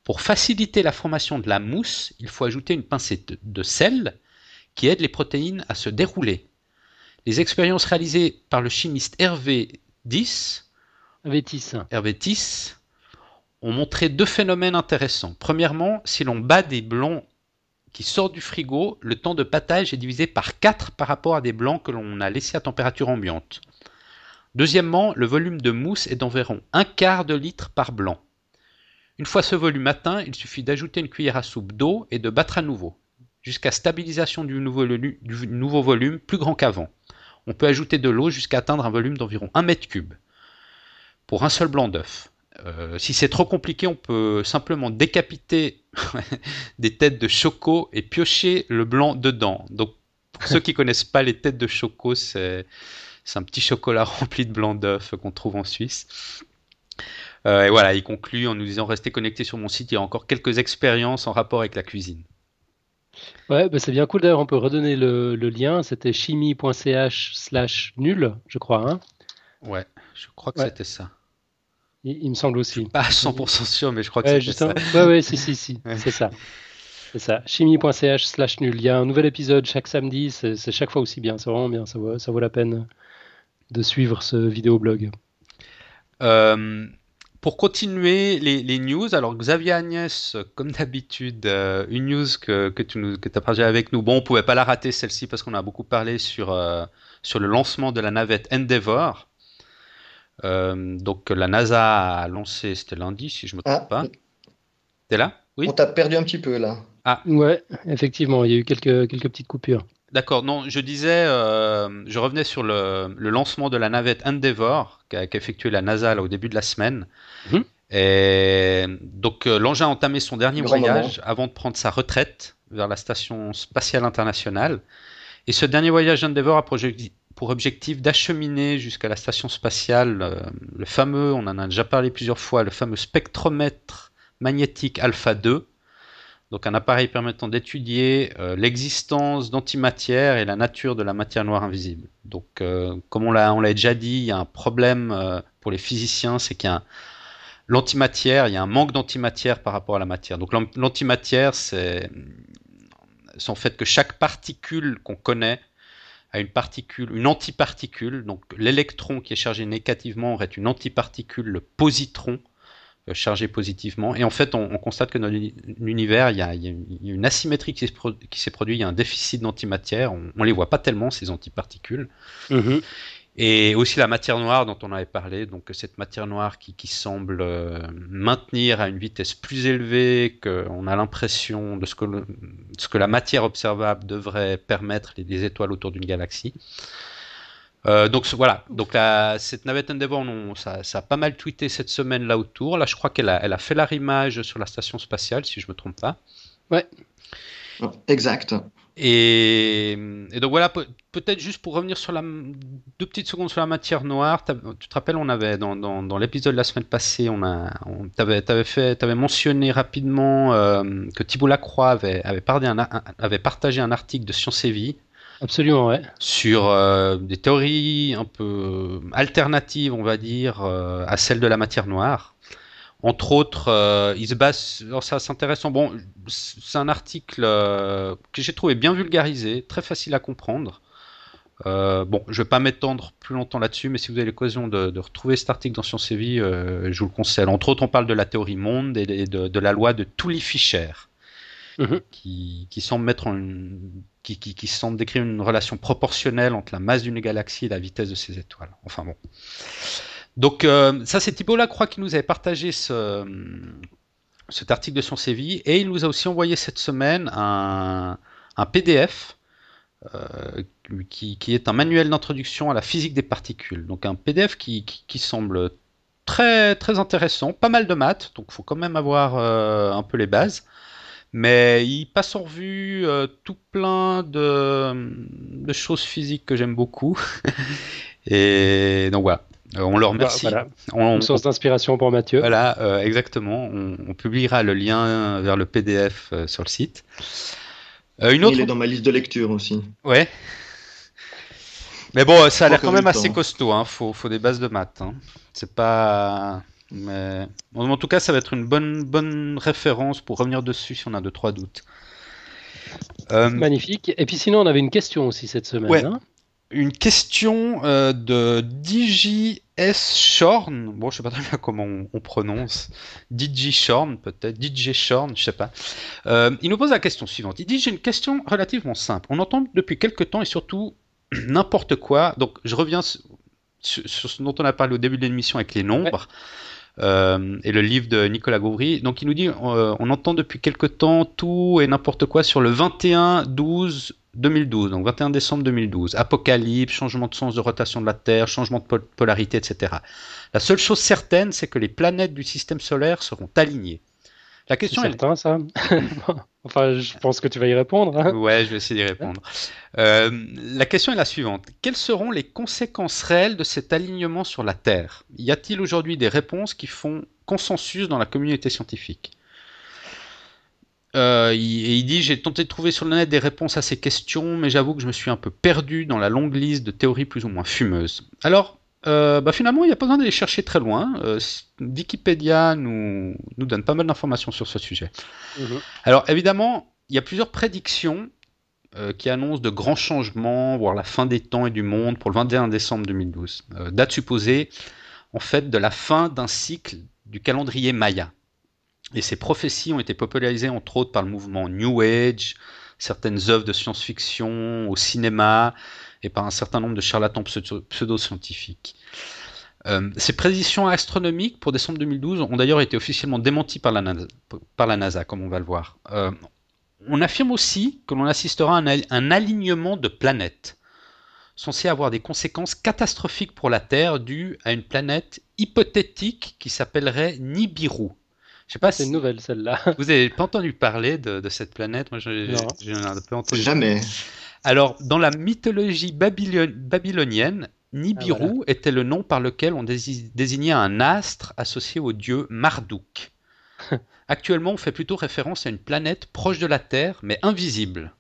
Pour faciliter la formation de la mousse, il faut ajouter une pincée de sel qui aide les protéines à se dérouler. Les expériences réalisées par le chimiste Hervé 10 Hervé ont montré deux phénomènes intéressants. Premièrement, si l'on bat des blancs qui sortent du frigo, le temps de battage est divisé par 4 par rapport à des blancs que l'on a laissés à température ambiante. Deuxièmement, le volume de mousse est d'environ un quart de litre par blanc. Une fois ce volume atteint, il suffit d'ajouter une cuillère à soupe d'eau et de battre à nouveau, jusqu'à stabilisation du nouveau, du nouveau volume plus grand qu'avant. On peut ajouter de l'eau jusqu'à atteindre un volume d'environ 1 mètre cube pour un seul blanc d'œuf. Euh, si c'est trop compliqué, on peut simplement décapiter (laughs) des têtes de choco et piocher le blanc dedans. Donc, pour ceux qui (laughs) connaissent pas les têtes de choco, c'est un petit chocolat (laughs) rempli de blanc d'œuf qu'on trouve en Suisse. Euh, et voilà, il conclut en nous disant restez connectés sur mon site, il y a encore quelques expériences en rapport avec la cuisine. Ouais, bah, c'est bien cool d'ailleurs, on peut redonner le, lien, c'était chimie.ch slash nul, je crois. Hein? Ouais, je crois que c'était ça. Il, me semble aussi. pas à 100% sûr, mais je crois que c'est ça. Ouais, ouais, si, si, si, c'est ça. C'est ça. Chimie.ch slash nul. Il y a un nouvel épisode chaque samedi. C'est chaque fois aussi bien. C'est vraiment bien. Ça vaut, ça vaut la peine de suivre ce vidéoblog. Euh, pour continuer les, news, alors Xavier Agnès, comme d'habitude, euh, une news que, que tu nous, que as partagée avec nous. Bon, on pouvait pas la rater celle-ci parce qu'on a beaucoup parlé sur, euh, sur le lancement de la navette Endeavour. Euh, donc la NASA a lancé, c'était lundi si je me trompe ah. pas. T'es là? Oui? On t'a perdu un petit peu là. Ah. Ouais, effectivement, il y a eu quelques, quelques petites coupures. D'accord, non, je disais, euh, je revenais sur le, lancement de la navette Endeavour qu'a effectué la NASA au début de la semaine. Mhm. Et donc euh, l'engin a entamé son dernier voyage avant de prendre sa retraite vers la station spatiale internationale. Et ce dernier voyage d'Endeavour a pour objectif d'acheminer jusqu'à la station spatiale euh, le fameux, on en a déjà parlé plusieurs fois, le fameux spectromètre magnétique Alpha 2, donc un appareil permettant d'étudier euh, l'existence d'antimatière et la nature de la matière noire invisible. Donc euh, comme on l'a, on l'a déjà dit, il y a un problème pour les physiciens, c'est qu'il y a l'antimatière, il y a un manque d'antimatière par rapport à la matière. Donc l'antimatière, c'est, c'est en fait que chaque particule qu'on connaît à une particule, une antiparticule. Donc l'électron qui est chargé négativement aurait une antiparticule, le positron, euh, chargé positivement. Et en fait, on, constate que dans l'univers, il, y a une asymétrie qui s'est produite, il y a un déficit d'antimatière. On ne les voit pas tellement, ces antiparticules. Mm-hmm. Et aussi la matière noire dont on avait parlé, donc cette matière noire qui, semble euh, maintenir à une vitesse plus élevée qu'on a l'impression de ce que, la matière observable devrait permettre les, étoiles autour d'une galaxie. Euh, donc voilà, donc cette navette Endeavour, ça, a pas mal tweeté cette semaine là autour. Là, je crois qu'elle a, elle a fait l'arrimage sur la station spatiale, si je me trompe pas. Ouais. Exact. Et, donc voilà, peut-être juste pour revenir sur la deux petites secondes sur la matière noire. Tu te rappelles, on avait dans, dans, l'épisode de la semaine passée, on a, on, t'avais, fait, avais mentionné rapidement euh, que Thibault Lacroix avait, avait, un, avait partagé un article de Science et Vie Absolument, ouais. Sur euh, des théories un peu alternatives, on va dire, euh, à celles de la matière noire. Entre autres, euh, il se base. C'est intéressant. Bon, c'est un article que j'ai trouvé bien vulgarisé, très facile à comprendre. bon, je vais pas m'étendre plus longtemps là-dessus, mais si vous avez l'occasion de, retrouver cet article dans Science et Vie, je vous le conseille. Entre autres, on parle de la théorie monde et de, de la loi de Tully-Fisher. Mhm. qui, semble mettre qui, qui, semble décrire une relation proportionnelle entre la masse d'une galaxie et la vitesse de ses étoiles. Enfin bon. Donc euh, ça c'est Thibault Lacroix qui nous avait partagé ce, cet article de son CV et il nous a aussi envoyé cette semaine un, PDF euh, qui, est un manuel d'introduction à la physique des particules. Donc un PDF qui, semble très très intéressant, pas mal de maths, donc il faut quand même avoir euh, un peu les bases. Mais il passe en revue euh, tout plein de, choses physiques que j'aime beaucoup. (laughs) Et donc voilà. Euh, on leur remercie. Une source d'inspiration pour Mathieu. Voilà, euh, exactement. On, publiera le lien vers le PDF sur le site. une autre... Il est dans ma liste de lecture aussi. Ouais. Mais bon, ça a l'air quand même assez costaud. Hein. Faut, faut des bases de maths. Hein. C'est pas. Mais en tout cas, ça va être une bonne, bonne référence pour revenir dessus si on a deux trois doutes. Euh, Magnifique. Et puis sinon, on avait une question aussi cette semaine. Hein. Une question euh, de DJS Shorn. Bon, je sais pas très bien comment on, prononce. DJ Shorn, peut-être. DJ Shorn, je sais pas. Euh, il nous pose la question suivante. Il dit J'ai une question relativement simple. On entend depuis quelques temps et surtout (clears throat) n'importe quoi. Donc, je reviens sur, ce dont on a parlé au début de l'émission avec les nombres. Euh, et le livre de Nicolas Gauvry. Donc il nous dit euh, on entend depuis quelque temps tout et n'importe quoi sur le 21 12 2012, donc 21 décembre 2012. Apocalypse, changement de sens de rotation de la Terre, changement de polarité, etc. La seule chose certaine, c'est que les planètes du système solaire seront alignées. La question est. Certain, ça (laughs) Enfin, je pense que tu vas y répondre. Hein. ouais, je vais essayer d'y répondre. Euh, la question est la suivante. Quelles seront les conséquences réelles de cet alignement sur la Terre? Y a-t-il aujourd'hui des réponses qui font consensus dans la communauté scientifique? Euh, il, il dit J'ai tenté de trouver sur le net des réponses à ces questions, mais j'avoue que je me suis un peu perdu dans la longue liste de théories plus ou moins fumeuses. Alors, euh, bah finalement, il n'y a pas besoin d'aller chercher très loin. Euh, Wikipédia nous, nous donne pas mal d'informations sur ce sujet. Mhm. Alors évidemment, il y a plusieurs prédictions euh, qui annoncent de grands changements, voire la fin des temps et du monde pour le 21 décembre 2012. date supposée, en fait, de la fin d'un cycle du calendrier Maya. Et ces prophéties ont été popularisées entre autres par le mouvement New Age, certaines œuvres de science-fiction, au cinéma, et par un certain nombre de charlatans pseudo-scientifiques. Euh, ces prédictions astronomiques pour décembre 2012 ont d'ailleurs été officiellement démenties par la NASA, comme on va le voir. Euh, on affirme aussi que l'on assistera à un, alignement de planètes, censé avoir des conséquences catastrophiques pour la Terre dues à une planète hypothétique qui s'appellerait Nibiru. Je sais pas C'est une nouvelle celle-là. (laughs) Vous n'avez pas entendu parler de, cette planète? Moi, j'ai un peu entendu. Jamais. Alors, dans la mythologie babylonienne, Nibiru ah, était le nom par lequel on désignait un astre associé au dieu Marduk. (laughs) Actuellement, on fait plutôt référence à une planète proche de la Terre, mais invisible.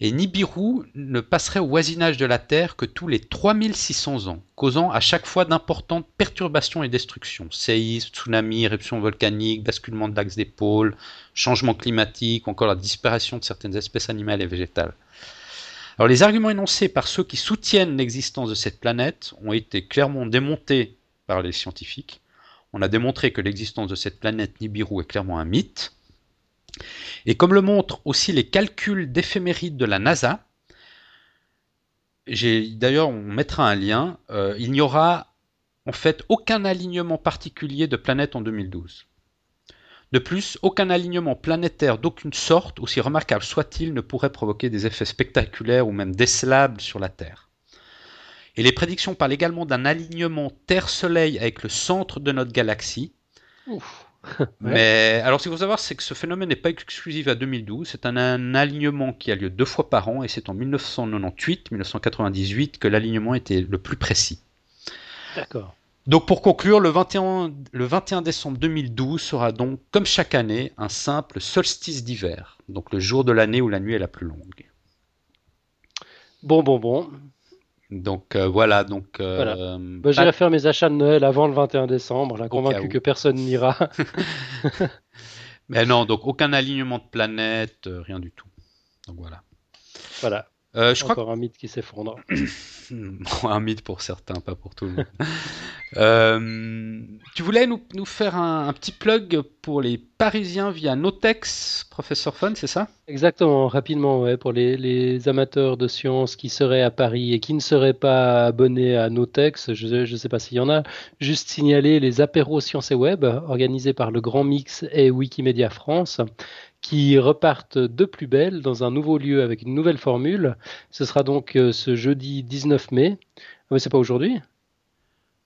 Et Nibiru ne passerait au voisinage de la Terre que tous les 3600 ans, causant à chaque fois d'importantes perturbations et destructions. Séismes, tsunamis, éruptions volcaniques, basculement de l'axe des pôles, changement climatique, encore la disparition de certaines espèces animales et végétales. Alors les arguments énoncés par ceux qui soutiennent l'existence de cette planète ont été clairement démontés par les scientifiques. On a démontré que l'existence de cette planète Nibiru est clairement un mythe. Et comme le montrent aussi les calculs d'éphéméride de la NASA, d'ailleurs on mettra un lien, euh, il n'y aura en fait aucun alignement particulier de planètes en 2012. De plus, aucun alignement planétaire d'aucune sorte, aussi remarquable soit-il, ne pourrait provoquer des effets spectaculaires ou même décelables sur la Terre. Et les prédictions parlent également d'un alignement Terre-Soleil avec le centre de notre galaxie. Mais alors, ce qu'il faut savoir, c'est que ce phénomène n'est pas exclusif à 2012. C'est un, alignement qui a lieu deux fois par an, et c'est en 1998-1998 que l'alignement était le plus précis. D'accord. Donc, pour conclure, le 21, le 21 décembre 2012 sera donc, comme chaque année, un simple solstice d'hiver. Donc, le jour de l'année où la nuit est la plus longue. Bon, bon, bon. Donc euh, voilà, donc. Euh, bah, J'irai faire mes achats de Noël avant le 21 décembre, là, convaincu que personne n'ira. (laughs) Mais non, donc aucun alignement de planète, euh, rien du tout. Donc voilà. Voilà. Euh, je Encore un mythe qui s'effondre. (coughs) un mythe pour certains, pas pour tout le monde. (laughs) Euh, tu voulais nous, nous faire un, petit plug pour les Parisiens via Notex, professeur Fun, c'est ça? Exactement, rapidement, ouais, pour les, les, amateurs de sciences qui seraient à Paris et qui ne seraient pas abonnés à Notex, je ne sais pas s'il y en a, juste signaler les apéros sciences et web organisés par le Grand Mix et Wikimedia France qui repartent de plus belle dans un nouveau lieu avec une nouvelle formule. Ce sera donc euh, ce jeudi 19 mai. Ah, mais c'est pas aujourd'hui?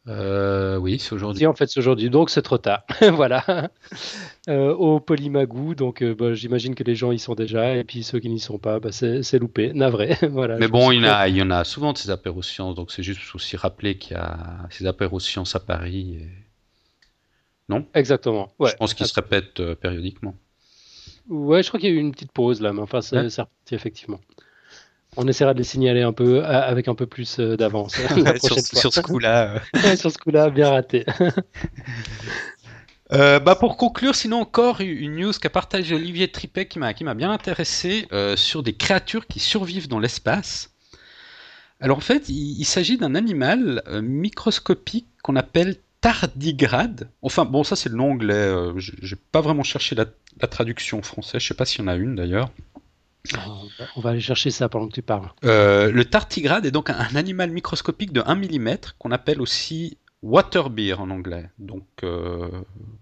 Euh, oui, c'est aujourd'hui. en fait, c'est aujourd'hui, donc c'est trop tard. (laughs) voilà. Euh, au Polymagou, donc bah, j'imagine que les gens y sont déjà, et puis ceux qui n'y sont pas, bah, c'est loupé, navré. (laughs) voilà, Mais bon, il y, a, il y en a souvent de ces apéros sciences, donc c'est juste aussi rappeler qu'il y a ces apéros sciences à Paris. Non? Exactement. Je pense qu'ils se répètent périodiquement. Ouais, je crois qu'il y a eu une petite pause là, mais enfin, c'est reparti effectivement. On essaiera de les signaler un peu avec un peu plus euh, d'avance (laughs) sur, ce coup-là. Euh. (laughs) sur ce coup-là, bien raté. (laughs) Euh, bah pour conclure, sinon encore une news qu'a partagé Olivier Tripet qui m'a qui m'a bien intéressé sur des créatures qui survivent dans l'espace. Alors en fait, il, s'agit d'un animal microscopique qu'on appelle tardigrade. Enfin bon, ça c'est le nom anglais. J'ai pas vraiment cherché la, la traduction française. Je sais pas s'il y en a une d'ailleurs. On va aller chercher ça pendant que tu parles. Euh, le tardigrade est donc un, animal microscopique de 1 mm qu'on appelle aussi waterbeer en anglais. Donc, euh,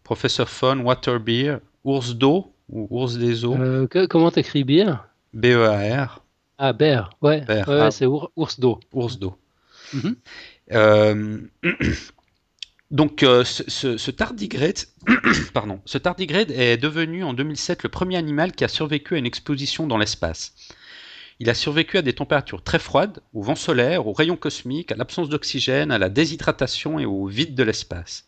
professeur Fun, waterbeer, ours d'eau ou ours des eaux? Euh, comment t'écris beer? B-E-A-R. Ah, bear, ouais. ouais ah. c'est ours d'eau. Ours d'eau. Mhm. euh, (clears throat) Donc euh, ce, tardigrade, (coughs) ce tardigrade est devenu en 2007 le premier animal qui a survécu à une exposition dans l'espace. Il a survécu à des températures très froides, au vent solaire, aux rayons cosmiques, à l'absence d'oxygène, à la déshydratation et au vide de l'espace.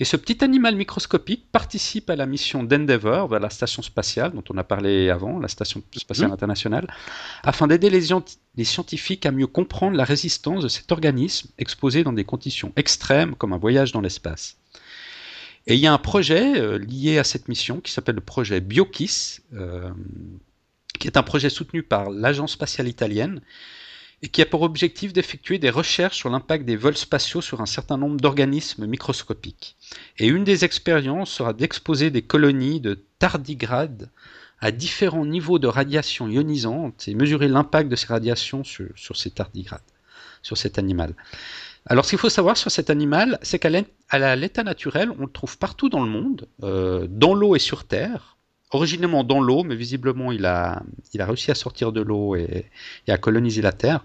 Et ce petit animal microscopique participe à la mission d'Endeavour vers la station spatiale, dont on a parlé avant, la station spatiale mmh. internationale, afin d'aider les, scientifiques à mieux comprendre la résistance de cet organisme exposé dans des conditions extrêmes comme un voyage dans l'espace. Et il y a un projet euh, lié à cette mission qui s'appelle le projet BioKISS, euh, qui est un projet soutenu par l'Agence spatiale italienne et qui a pour objectif d'effectuer des recherches sur l'impact des vols spatiaux sur un certain nombre d'organismes microscopiques. Et une des expériences sera d'exposer des colonies de tardigrades à différents niveaux de radiation ionisante et mesurer l'impact de ces radiations sur, ces tardigrades, sur cet animal. Alors ce qu'il faut savoir sur cet animal, c'est qu'à l'état naturel, on le trouve partout dans le monde, euh, dans l'eau et sur Terre, originellement dans l'eau, mais visiblement il a, il a réussi à sortir de l'eau et, à coloniser la Terre.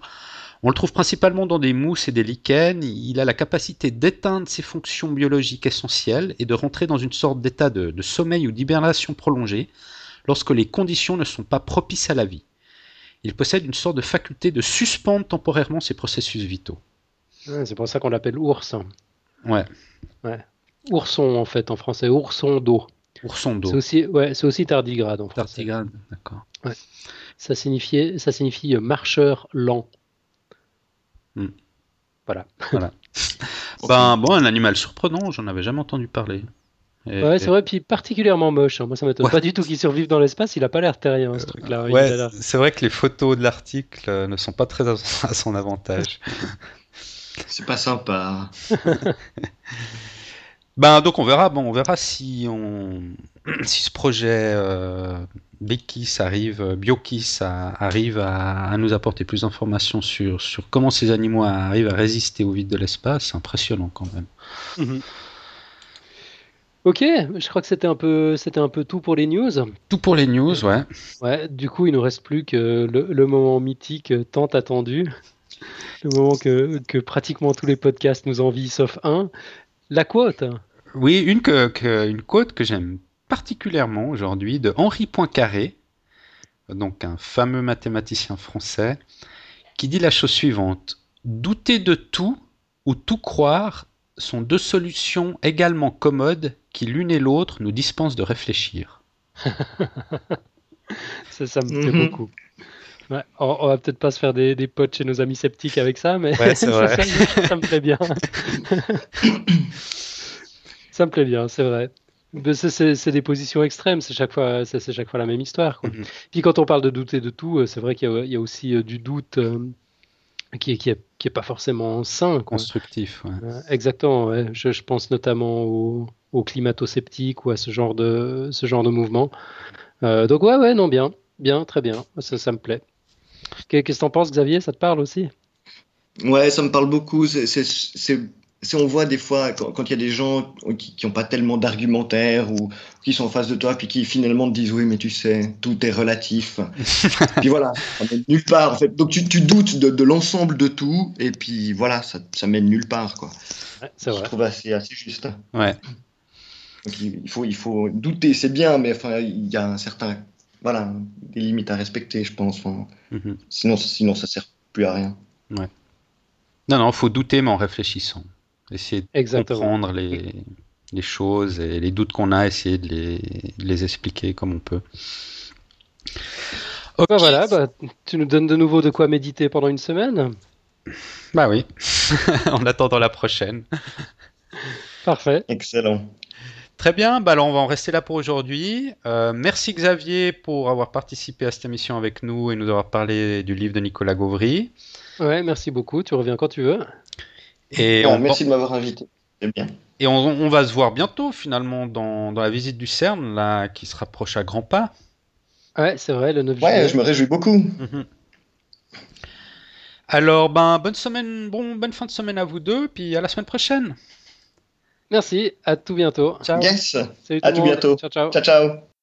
On le trouve principalement dans des mousses et des lichens. Il a la capacité d'éteindre ses fonctions biologiques essentielles et de rentrer dans une sorte d'état de, sommeil ou d'hibernation prolongée lorsque les conditions ne sont pas propices à la vie. Il possède une sorte de faculté de suspendre temporairement ses processus vitaux. c'est pour ça qu'on l'appelle ours. Ouais. ouais. Ourson en fait en français, ourson d'eau. Ourson d'eau. C'est aussi, ouais, c'est aussi tardigrade en français. Tardigrade, d'accord. Ouais. Ça, signifiait, ça signifie marcheur lent. Hmm. Voilà. voilà. (laughs) (laughs) ben, bon, un animal surprenant, j'en avais jamais entendu parler. ouais, c'est vrai, puis particulièrement moche. Hein. Moi, ça m'étonne pas du tout qu'il survive dans l'espace. Il a pas l'air terrien, ce truc-là. Ouais, c'est vrai que les photos de l'article euh, ne sont pas très à (laughs) son avantage. c'est pas sympa. Ben donc on verra, bon on verra si on (clears throat) si ce projet euh, Bekis arrive, euh, Biokis arrive à, nous apporter plus d'informations sur sur comment ces animaux arrivent à résister au vide de l'espace, c'est impressionnant quand même. Mhm. Ok, je crois que c'était un peu c'était un peu tout pour les news. Tout pour les news, ouais. Ouais, du coup il nous reste plus que le, le moment mythique tant attendu, le moment que, que pratiquement tous les podcasts nous envient sauf un, la quote Oui, une, que, une quote que j'aime particulièrement aujourd'hui de Henri Poincaré, donc un fameux mathématicien français, qui dit la chose suivante Douter de tout ou tout croire sont deux solutions également commodes qui l'une et l'autre nous dispensent de réfléchir. (laughs) ça, ça me plaît mhm. beaucoup. On, va peut-être pas se faire des, potes chez nos amis sceptiques avec ça, mais (laughs) ça, me plaît bien. (coughs) ça me plaît bien, c'est vrai. C'est des positions extrêmes, c'est chaque fois, c'est chaque fois la même histoire. Mhm. Puis quand on parle de douter de tout, euh, c'est vrai qu'il y, a aussi euh, du doute euh, qui est, qui, est, qui est, pas forcément sain. Constructif. exactement. Je, pense notamment aux au climato-sceptiques ou à ce genre de, ce genre de mouvement. donc ouais, ouais, non, bien, bien, très bien. Ça, ça me plaît. Qu'est-ce que tu en penses, Xavier? Ça te parle aussi? Ouais, ça me parle beaucoup. C'est si on voit des fois quand il y a des gens qui n'ont pas tellement d'argumentaire ou qui sont en face de toi puis qui finalement te disent oui mais tu sais tout est relatif. (laughs) Puis voilà ça mène nulle part en fait. Donc tu, doutes de, l'ensemble de tout et puis voilà ça, ça mène nulle part quoi. C'est vrai. Je trouve assez, assez juste. Ouais. Donc il, faut il faut douter c'est bien mais enfin il y a un certain voilà des limites à respecter je pense mm-hmm. sinon sinon ça sert plus à rien ouais non non faut douter mais en réfléchissant Essayer de comprendre les, les, choses et les doutes qu'on a, essayer de les, les, expliquer comme on peut. Bah voilà, bah, tu nous donnes de nouveau de quoi méditer pendant une semaine Bah oui, (laughs) en attendant la prochaine. Parfait. Excellent. Très bien, bah alors on va en rester là pour aujourd'hui. Euh, merci Xavier pour avoir participé à cette émission avec nous et nous avoir parlé du livre de Nicolas Gauvry. Ouais, merci beaucoup, tu reviens quand tu veux. Et on... Merci de m'avoir invité. Bien. Et on, va se voir bientôt finalement dans, dans, la visite du CERN là, qui se rapproche à grands pas. Ouais, c'est vrai, le 9 juillet. Ouais, je me réjouis beaucoup. Mhm. Alors, ben, bonne semaine, bon, bonne fin de semaine à vous deux, puis à la semaine prochaine. Merci, à tout bientôt. Ciao. Yes, à tout bientôt. Ciao, ciao. Ciao, ciao.